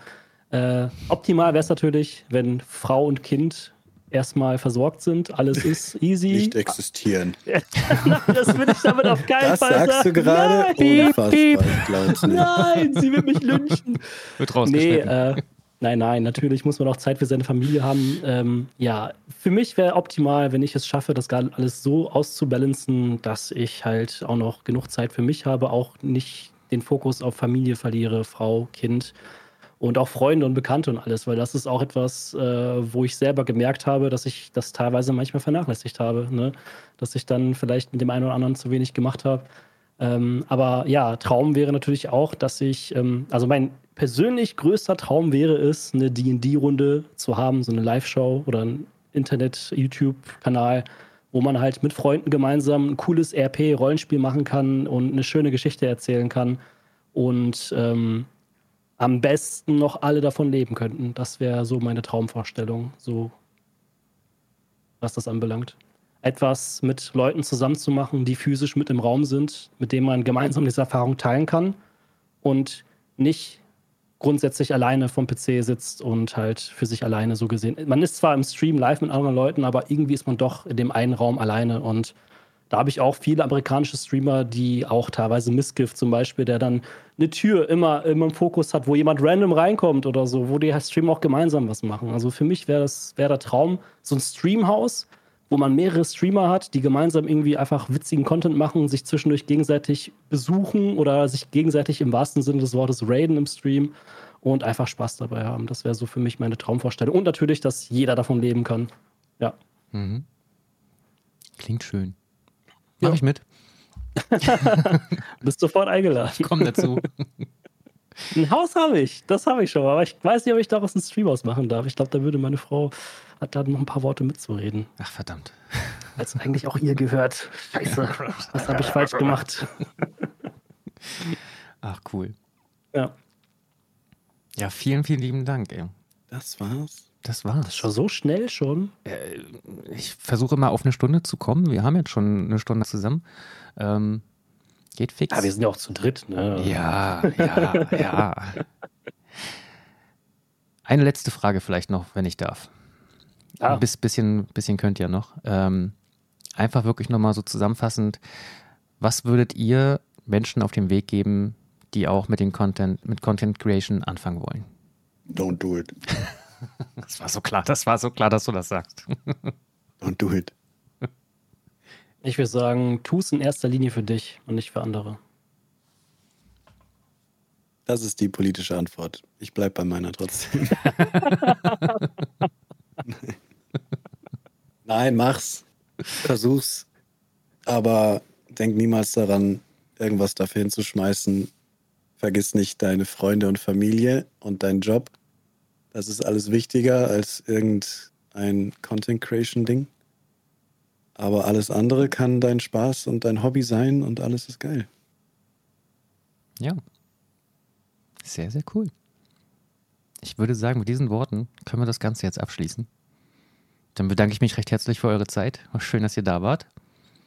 Äh, optimal wäre es natürlich, wenn Frau und Kind erstmal versorgt sind, alles ist easy. Nicht existieren. das würde ich damit auf keinen das Fall sagen. Das sagst du gerade? Unfassbar, ich. Nein, sie wird mich lynchen. Wird rausgeschnitten. Nee, äh, Nein, nein, natürlich muss man auch Zeit für seine Familie haben. Ähm, ja, für mich wäre optimal, wenn ich es schaffe, das alles so auszubalancen, dass ich halt auch noch genug Zeit für mich habe, auch nicht den Fokus auf Familie verliere, Frau, Kind und auch Freunde und Bekannte und alles, weil das ist auch etwas, äh, wo ich selber gemerkt habe, dass ich das teilweise manchmal vernachlässigt habe, ne? dass ich dann vielleicht mit dem einen oder anderen zu wenig gemacht habe. Ähm, aber ja, Traum wäre natürlich auch, dass ich, ähm, also mein persönlich größter Traum wäre es, eine DD-Runde zu haben, so eine Live-Show oder ein Internet-YouTube-Kanal, wo man halt mit Freunden gemeinsam ein cooles RP-Rollenspiel machen kann und eine schöne Geschichte erzählen kann und ähm, am besten noch alle davon leben könnten. Das wäre so meine Traumvorstellung, so was das anbelangt. Etwas mit Leuten zusammenzumachen, die physisch mit im Raum sind, mit denen man gemeinsam diese Erfahrung teilen kann und nicht grundsätzlich alleine vom PC sitzt und halt für sich alleine so gesehen. Man ist zwar im Stream live mit anderen Leuten, aber irgendwie ist man doch in dem einen Raum alleine und da habe ich auch viele amerikanische Streamer, die auch teilweise Missgift zum Beispiel, der dann eine Tür immer, immer im Fokus hat, wo jemand random reinkommt oder so, wo die Streamer auch gemeinsam was machen. Also für mich wäre das wär der Traum, so ein Streamhaus, wo man mehrere Streamer hat, die gemeinsam irgendwie einfach witzigen Content machen, sich zwischendurch gegenseitig besuchen oder sich gegenseitig im wahrsten Sinne des Wortes raiden im Stream und einfach Spaß dabei haben. Das wäre so für mich meine Traumvorstellung. Und natürlich, dass jeder davon leben kann. Ja. Mhm. Klingt schön. Mach ja. ich mit. Bist sofort eingeladen. Komm dazu. Ein Haus habe ich, das habe ich schon, aber ich weiß nicht, ob ich daraus einen Stream ausmachen darf. Ich glaube, da würde meine Frau, hat da noch ein paar Worte mitzureden. Ach, verdammt. Weil es eigentlich auch ihr gehört. Scheiße, was habe ich falsch gemacht? Ach, cool. Ja. Ja, vielen, vielen lieben Dank. Ey. Das war's. Das war's. Das war so schnell schon. Äh, ich versuche mal auf eine Stunde zu kommen. Wir haben jetzt schon eine Stunde zusammen. Ähm, geht fix. Ja, wir sind ja auch zu dritt, ne? Ja, ja, ja. Eine letzte Frage vielleicht noch, wenn ich darf. Ah. Ein bisschen, bisschen könnt ihr noch. Ähm, einfach wirklich nochmal so zusammenfassend. Was würdet ihr Menschen auf dem Weg geben, die auch mit, den Content, mit Content Creation anfangen wollen? Don't do it. Das war so klar, das war so klar, dass du das sagst. Don't do it. Ich würde sagen, tu es in erster Linie für dich und nicht für andere. Das ist die politische Antwort. Ich bleibe bei meiner trotzdem. Nein, mach's. Versuch's. Aber denk niemals daran, irgendwas dafür hinzuschmeißen. Vergiss nicht deine Freunde und Familie und deinen Job. Das ist alles wichtiger als irgendein Content Creation Ding. Aber alles andere kann dein Spaß und dein Hobby sein und alles ist geil. Ja. Sehr, sehr cool. Ich würde sagen, mit diesen Worten können wir das Ganze jetzt abschließen. Dann bedanke ich mich recht herzlich für eure Zeit. War schön, dass ihr da wart.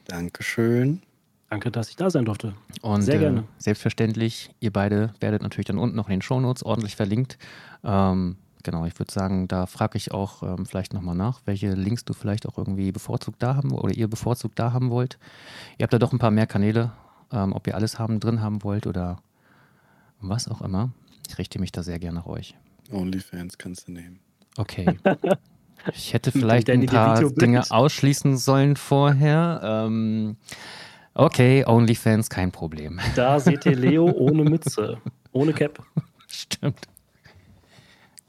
Dankeschön. Danke, dass ich da sein durfte. Und Sehr gerne. Äh, selbstverständlich, ihr beide werdet natürlich dann unten noch in den Shownotes ordentlich verlinkt. Ähm, genau, ich würde sagen, da frage ich auch ähm, vielleicht nochmal nach, welche Links du vielleicht auch irgendwie bevorzugt da haben oder ihr bevorzugt da haben wollt. Ihr habt da doch ein paar mehr Kanäle, ähm, ob ihr alles haben, drin haben wollt oder was auch immer. Ich richte mich da sehr gerne nach euch. OnlyFans kannst du nehmen. Okay. Ich hätte vielleicht ein paar Dinge ausschließen sollen vorher. Ähm, okay, OnlyFans, kein Problem. Da seht ihr Leo ohne Mütze, ohne Cap. Stimmt.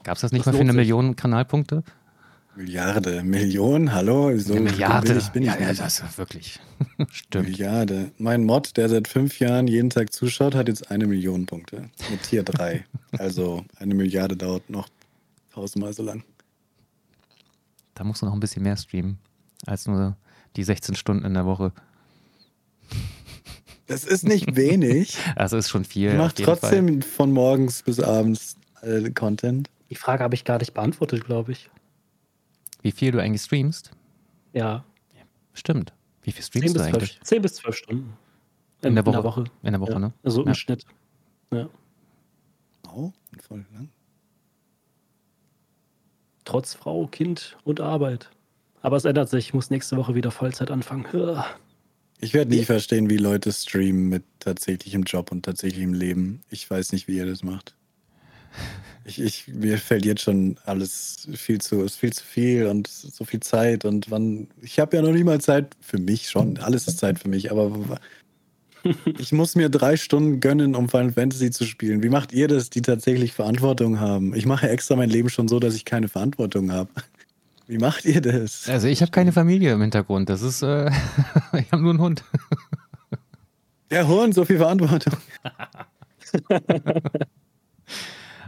Gab es das nicht das mal für eine Million Kanalpunkte? Milliarde, Million, hallo? So eine Milliarde. bin ich ja, ja, das ist wirklich. Stimmt. Milliarde. Mein Mod, der seit fünf Jahren jeden Tag zuschaut, hat jetzt eine Million Punkte. Mit Tier 3. also eine Milliarde dauert noch tausendmal so lang. Da musst du noch ein bisschen mehr streamen, als nur die 16 Stunden in der Woche. Das ist nicht wenig. Also ist schon viel. Ich mache trotzdem Fall. von morgens bis abends äh, Content. Die Frage habe ich gar nicht beantwortet, glaube ich. Wie viel du eigentlich streamst? Ja. Stimmt. Wie viel streamst du eigentlich? 12, 10 bis 12 Stunden. In, in, der, Woche. in der Woche. In der Woche, ja. ne? Also im ja. Schnitt. Ja. Oh, voll lang. Trotz Frau, Kind und Arbeit. Aber es ändert sich. Ich muss nächste Woche wieder Vollzeit anfangen. Ich werde nie verstehen, wie Leute streamen mit tatsächlichem Job und tatsächlichem Leben. Ich weiß nicht, wie ihr das macht. Ich, ich, mir fällt jetzt schon alles viel zu, ist viel zu viel und so viel Zeit und wann, ich habe ja noch nie mal Zeit für mich schon, alles ist Zeit für mich, aber ich muss mir drei Stunden gönnen, um Final Fantasy zu spielen. Wie macht ihr das, die tatsächlich Verantwortung haben? Ich mache extra mein Leben schon so, dass ich keine Verantwortung habe. Wie macht ihr das? Also ich habe keine Familie im Hintergrund. Das ist, äh, ich habe nur einen Hund. Der Hund, so viel Verantwortung.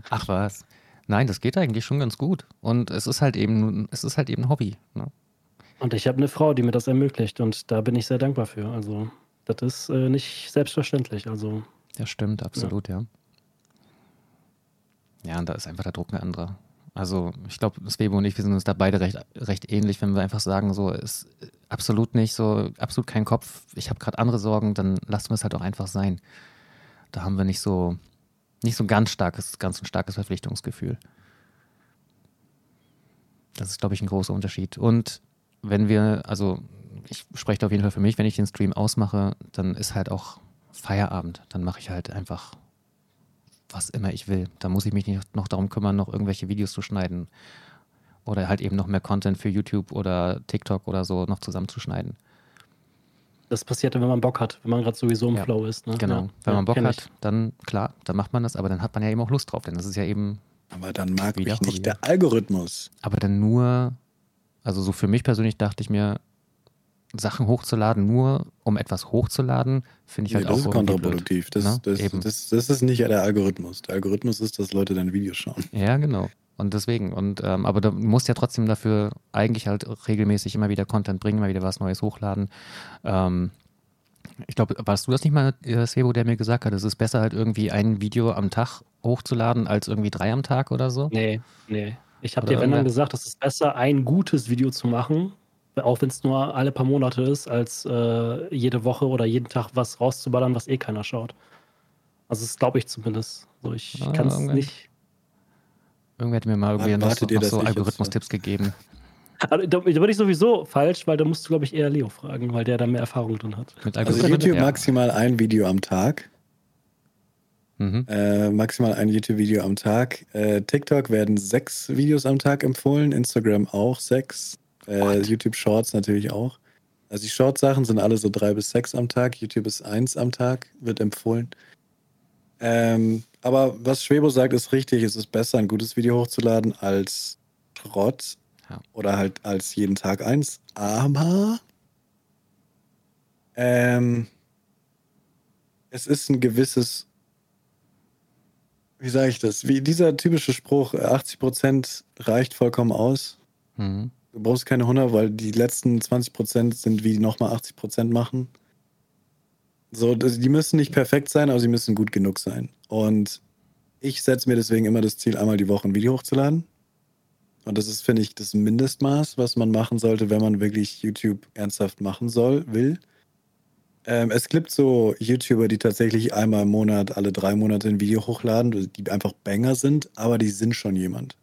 Ach was. Nein, das geht eigentlich schon ganz gut. Und es ist halt eben, es ist halt eben ein Hobby. Ne? Und ich habe eine Frau, die mir das ermöglicht und da bin ich sehr dankbar für. Also, das ist äh, nicht selbstverständlich. Also. Das stimmt, absolut, ja. Ja, ja und da ist einfach der Druck ein anderer. Also, ich glaube, Svebo und ich, wir sind uns da beide recht, recht ähnlich, wenn wir einfach sagen, so ist absolut nicht so, absolut kein Kopf, ich habe gerade andere Sorgen, dann lassen wir es halt auch einfach sein. Da haben wir nicht so nicht so ein ganz starkes, ganz ein starkes Verpflichtungsgefühl. Das ist, glaube ich, ein großer Unterschied. Und wenn wir, also ich spreche auf jeden Fall für mich, wenn ich den Stream ausmache, dann ist halt auch Feierabend. Dann mache ich halt einfach was immer ich will. Da muss ich mich nicht noch darum kümmern, noch irgendwelche Videos zu schneiden. Oder halt eben noch mehr Content für YouTube oder TikTok oder so noch zusammenzuschneiden. Das passiert ja, wenn man Bock hat, wenn man gerade sowieso im Ja, Flow ist. Ne? Genau. Ja, Wenn man Bock hat, dann klar, dann macht man das, aber dann hat man ja eben auch Lust drauf, denn das ist ja eben, Aber dann mag mich nicht der Algorithmus. aber dann nur, also so für mich persönlich dachte ich mir, Sachen hochzuladen, nur um etwas hochzuladen, finde ich Nee, halt das auch ist irgendwie kontraproduktiv. blöd, Das, ne? das, das, das ist nicht der Algorithmus. Der Algorithmus ist, dass Leute deine Videos schauen. Ja, genau. Und deswegen, und ähm, aber du musst ja trotzdem dafür eigentlich halt regelmäßig immer wieder Content bringen, immer wieder was Neues hochladen. Ähm, ich glaube, warst du das nicht mal, äh, Sebo, der mir gesagt hat, es ist besser halt irgendwie ein Video am Tag hochzuladen, als irgendwie drei am Tag oder so? Nee, nee. Ich habe dir, wenn dann gesagt, es ist besser, ein gutes Video zu machen, auch wenn es nur alle paar Monate ist, als äh, jede Woche oder jeden Tag was rauszuballern, was eh keiner schaut. Also das glaube ich zumindest. So, ich Ah, kann es nicht. Irgendwer hat mir mal irgendwie noch, noch so Algorithmus-Tipps gegeben. Also, da, da bin ich sowieso falsch, weil da musst du, glaube ich, eher Leo fragen, weil der da mehr Erfahrung drin hat. Mit Also YouTube ja. maximal ein Video am Tag. Mhm. Äh, maximal ein YouTube-Video am Tag. Äh, TikTok werden sechs Videos am Tag empfohlen, Instagram auch sechs, äh, YouTube Shorts natürlich auch. Also die Short-Sachen sind alle so drei bis sechs am Tag, YouTube ist eins am Tag, wird empfohlen. Ähm, aber was Schwebo sagt, ist richtig. Es ist besser, ein gutes Video hochzuladen als Schrott Ja. oder halt als jeden Tag eins. Aber ähm, es ist ein gewisses, wie sage ich das? Wie dieser typische Spruch, äh, 80% reicht vollkommen aus. Mhm. Du brauchst keine 100, weil die letzten 20% sind wie nochmal 80% machen. So, die müssen nicht perfekt sein, aber sie müssen gut genug sein. Und ich setze mir deswegen immer das Ziel, einmal die Woche ein Video hochzuladen. Und das ist, finde ich, das Mindestmaß, was man machen sollte, wenn man wirklich YouTube ernsthaft machen soll, will. Ähm, es gibt so YouTuber, die tatsächlich einmal im Monat, alle drei Monate ein Video hochladen, die einfach Banger sind, aber die sind schon jemand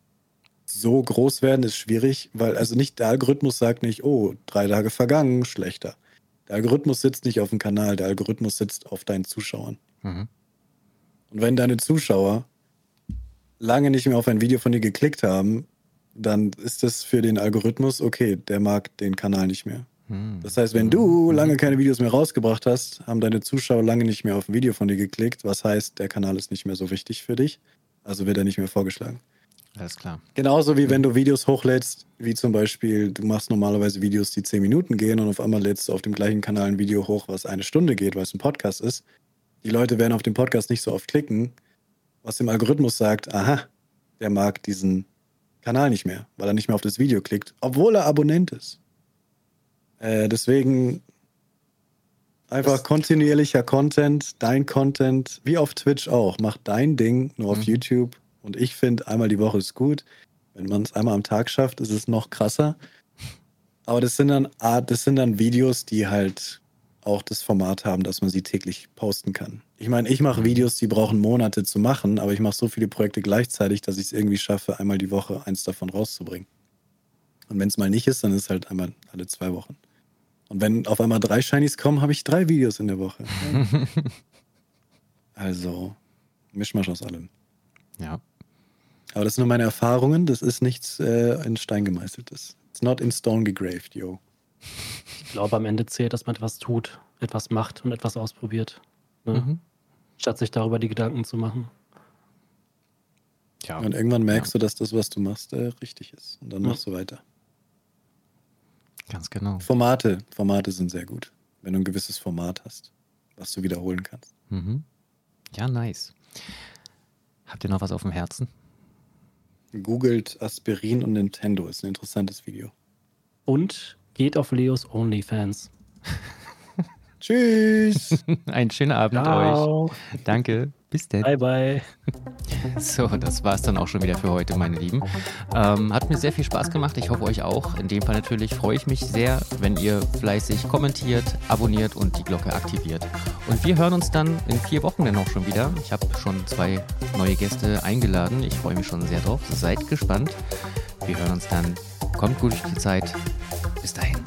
so groß werden ist schwierig, weil also nicht der Algorithmus sagt nicht, oh, drei Tage vergangen, schlechter. Der Algorithmus sitzt nicht auf dem Kanal, der Algorithmus sitzt auf deinen Zuschauern. Mhm. Und wenn deine Zuschauer lange nicht mehr auf ein Video von dir geklickt haben, dann ist das für den Algorithmus okay, der mag den Kanal nicht mehr. Mhm. Das heißt, wenn du lange keine Videos mehr rausgebracht hast, haben deine Zuschauer lange nicht mehr auf ein Video von dir geklickt, was heißt, der Kanal ist nicht mehr so wichtig für dich, also wird er nicht mehr vorgeschlagen. Alles klar. Genauso wie wenn du Videos hochlädst, wie zum Beispiel, du machst normalerweise Videos, die 10 Minuten gehen und auf einmal lädst du auf dem gleichen Kanal ein Video hoch, was eine Stunde geht, weil es ein Podcast ist. Die Leute werden auf den Podcast nicht so oft klicken, was dem Algorithmus sagt, aha, der mag diesen Kanal nicht mehr, weil er nicht mehr auf das Video klickt, obwohl er Abonnent ist. Äh, deswegen einfach kontinuierlicher Content, dein Content, wie auf Twitch auch. Mach dein Ding nur auf Mhm. YouTube. Und ich finde, einmal die Woche ist gut. Wenn man es einmal am Tag schafft, ist es noch krasser. Aber das sind dann Art, das sind dann Videos, die halt auch das Format haben, dass man sie täglich posten kann. Ich meine, ich mache Videos, die brauchen Monate zu machen, aber ich mache so viele Projekte gleichzeitig, dass ich es irgendwie schaffe, einmal die Woche eins davon rauszubringen. Und wenn es mal nicht ist, dann ist es halt einmal alle zwei Wochen. Und wenn auf einmal drei Shinies kommen, habe ich drei Videos in der Woche. also, Mischmasch aus allem. Ja. Aber das sind nur meine Erfahrungen, das ist nichts äh, in Stein gemeißeltes. It's not in stone gegraved, yo. Ich glaube, am Ende zählt, dass man etwas tut, etwas macht und etwas ausprobiert. Ne? Mhm. Statt sich darüber die Gedanken zu machen. Ja. Und irgendwann merkst du, dass das, was du machst, äh, richtig ist. Und dann Ja. machst du weiter. Ganz genau. Formate, Formate sind sehr gut. Wenn du ein gewisses Format hast, was du wiederholen kannst. Mhm. Ja, nice. Habt ihr noch was auf dem Herzen? Googelt Aspirin und Nintendo, ist ein interessantes Video. Und geht auf Leos OnlyFans. Tschüss! Einen schönen Abend euch. Danke. Bis dann. Bye, bye. So, das war es dann auch schon wieder für heute, meine Lieben. Ähm, hat mir sehr viel Spaß gemacht. Ich hoffe euch auch. In dem Fall natürlich freue ich mich sehr, wenn ihr fleißig kommentiert, abonniert und die Glocke aktiviert. Und wir hören uns dann in vier Wochen dann auch schon wieder. Ich habe schon zwei neue Gäste eingeladen. Ich freue mich schon sehr drauf. Seid gespannt. Wir hören uns dann. Kommt gut durch die Zeit. Bis dahin.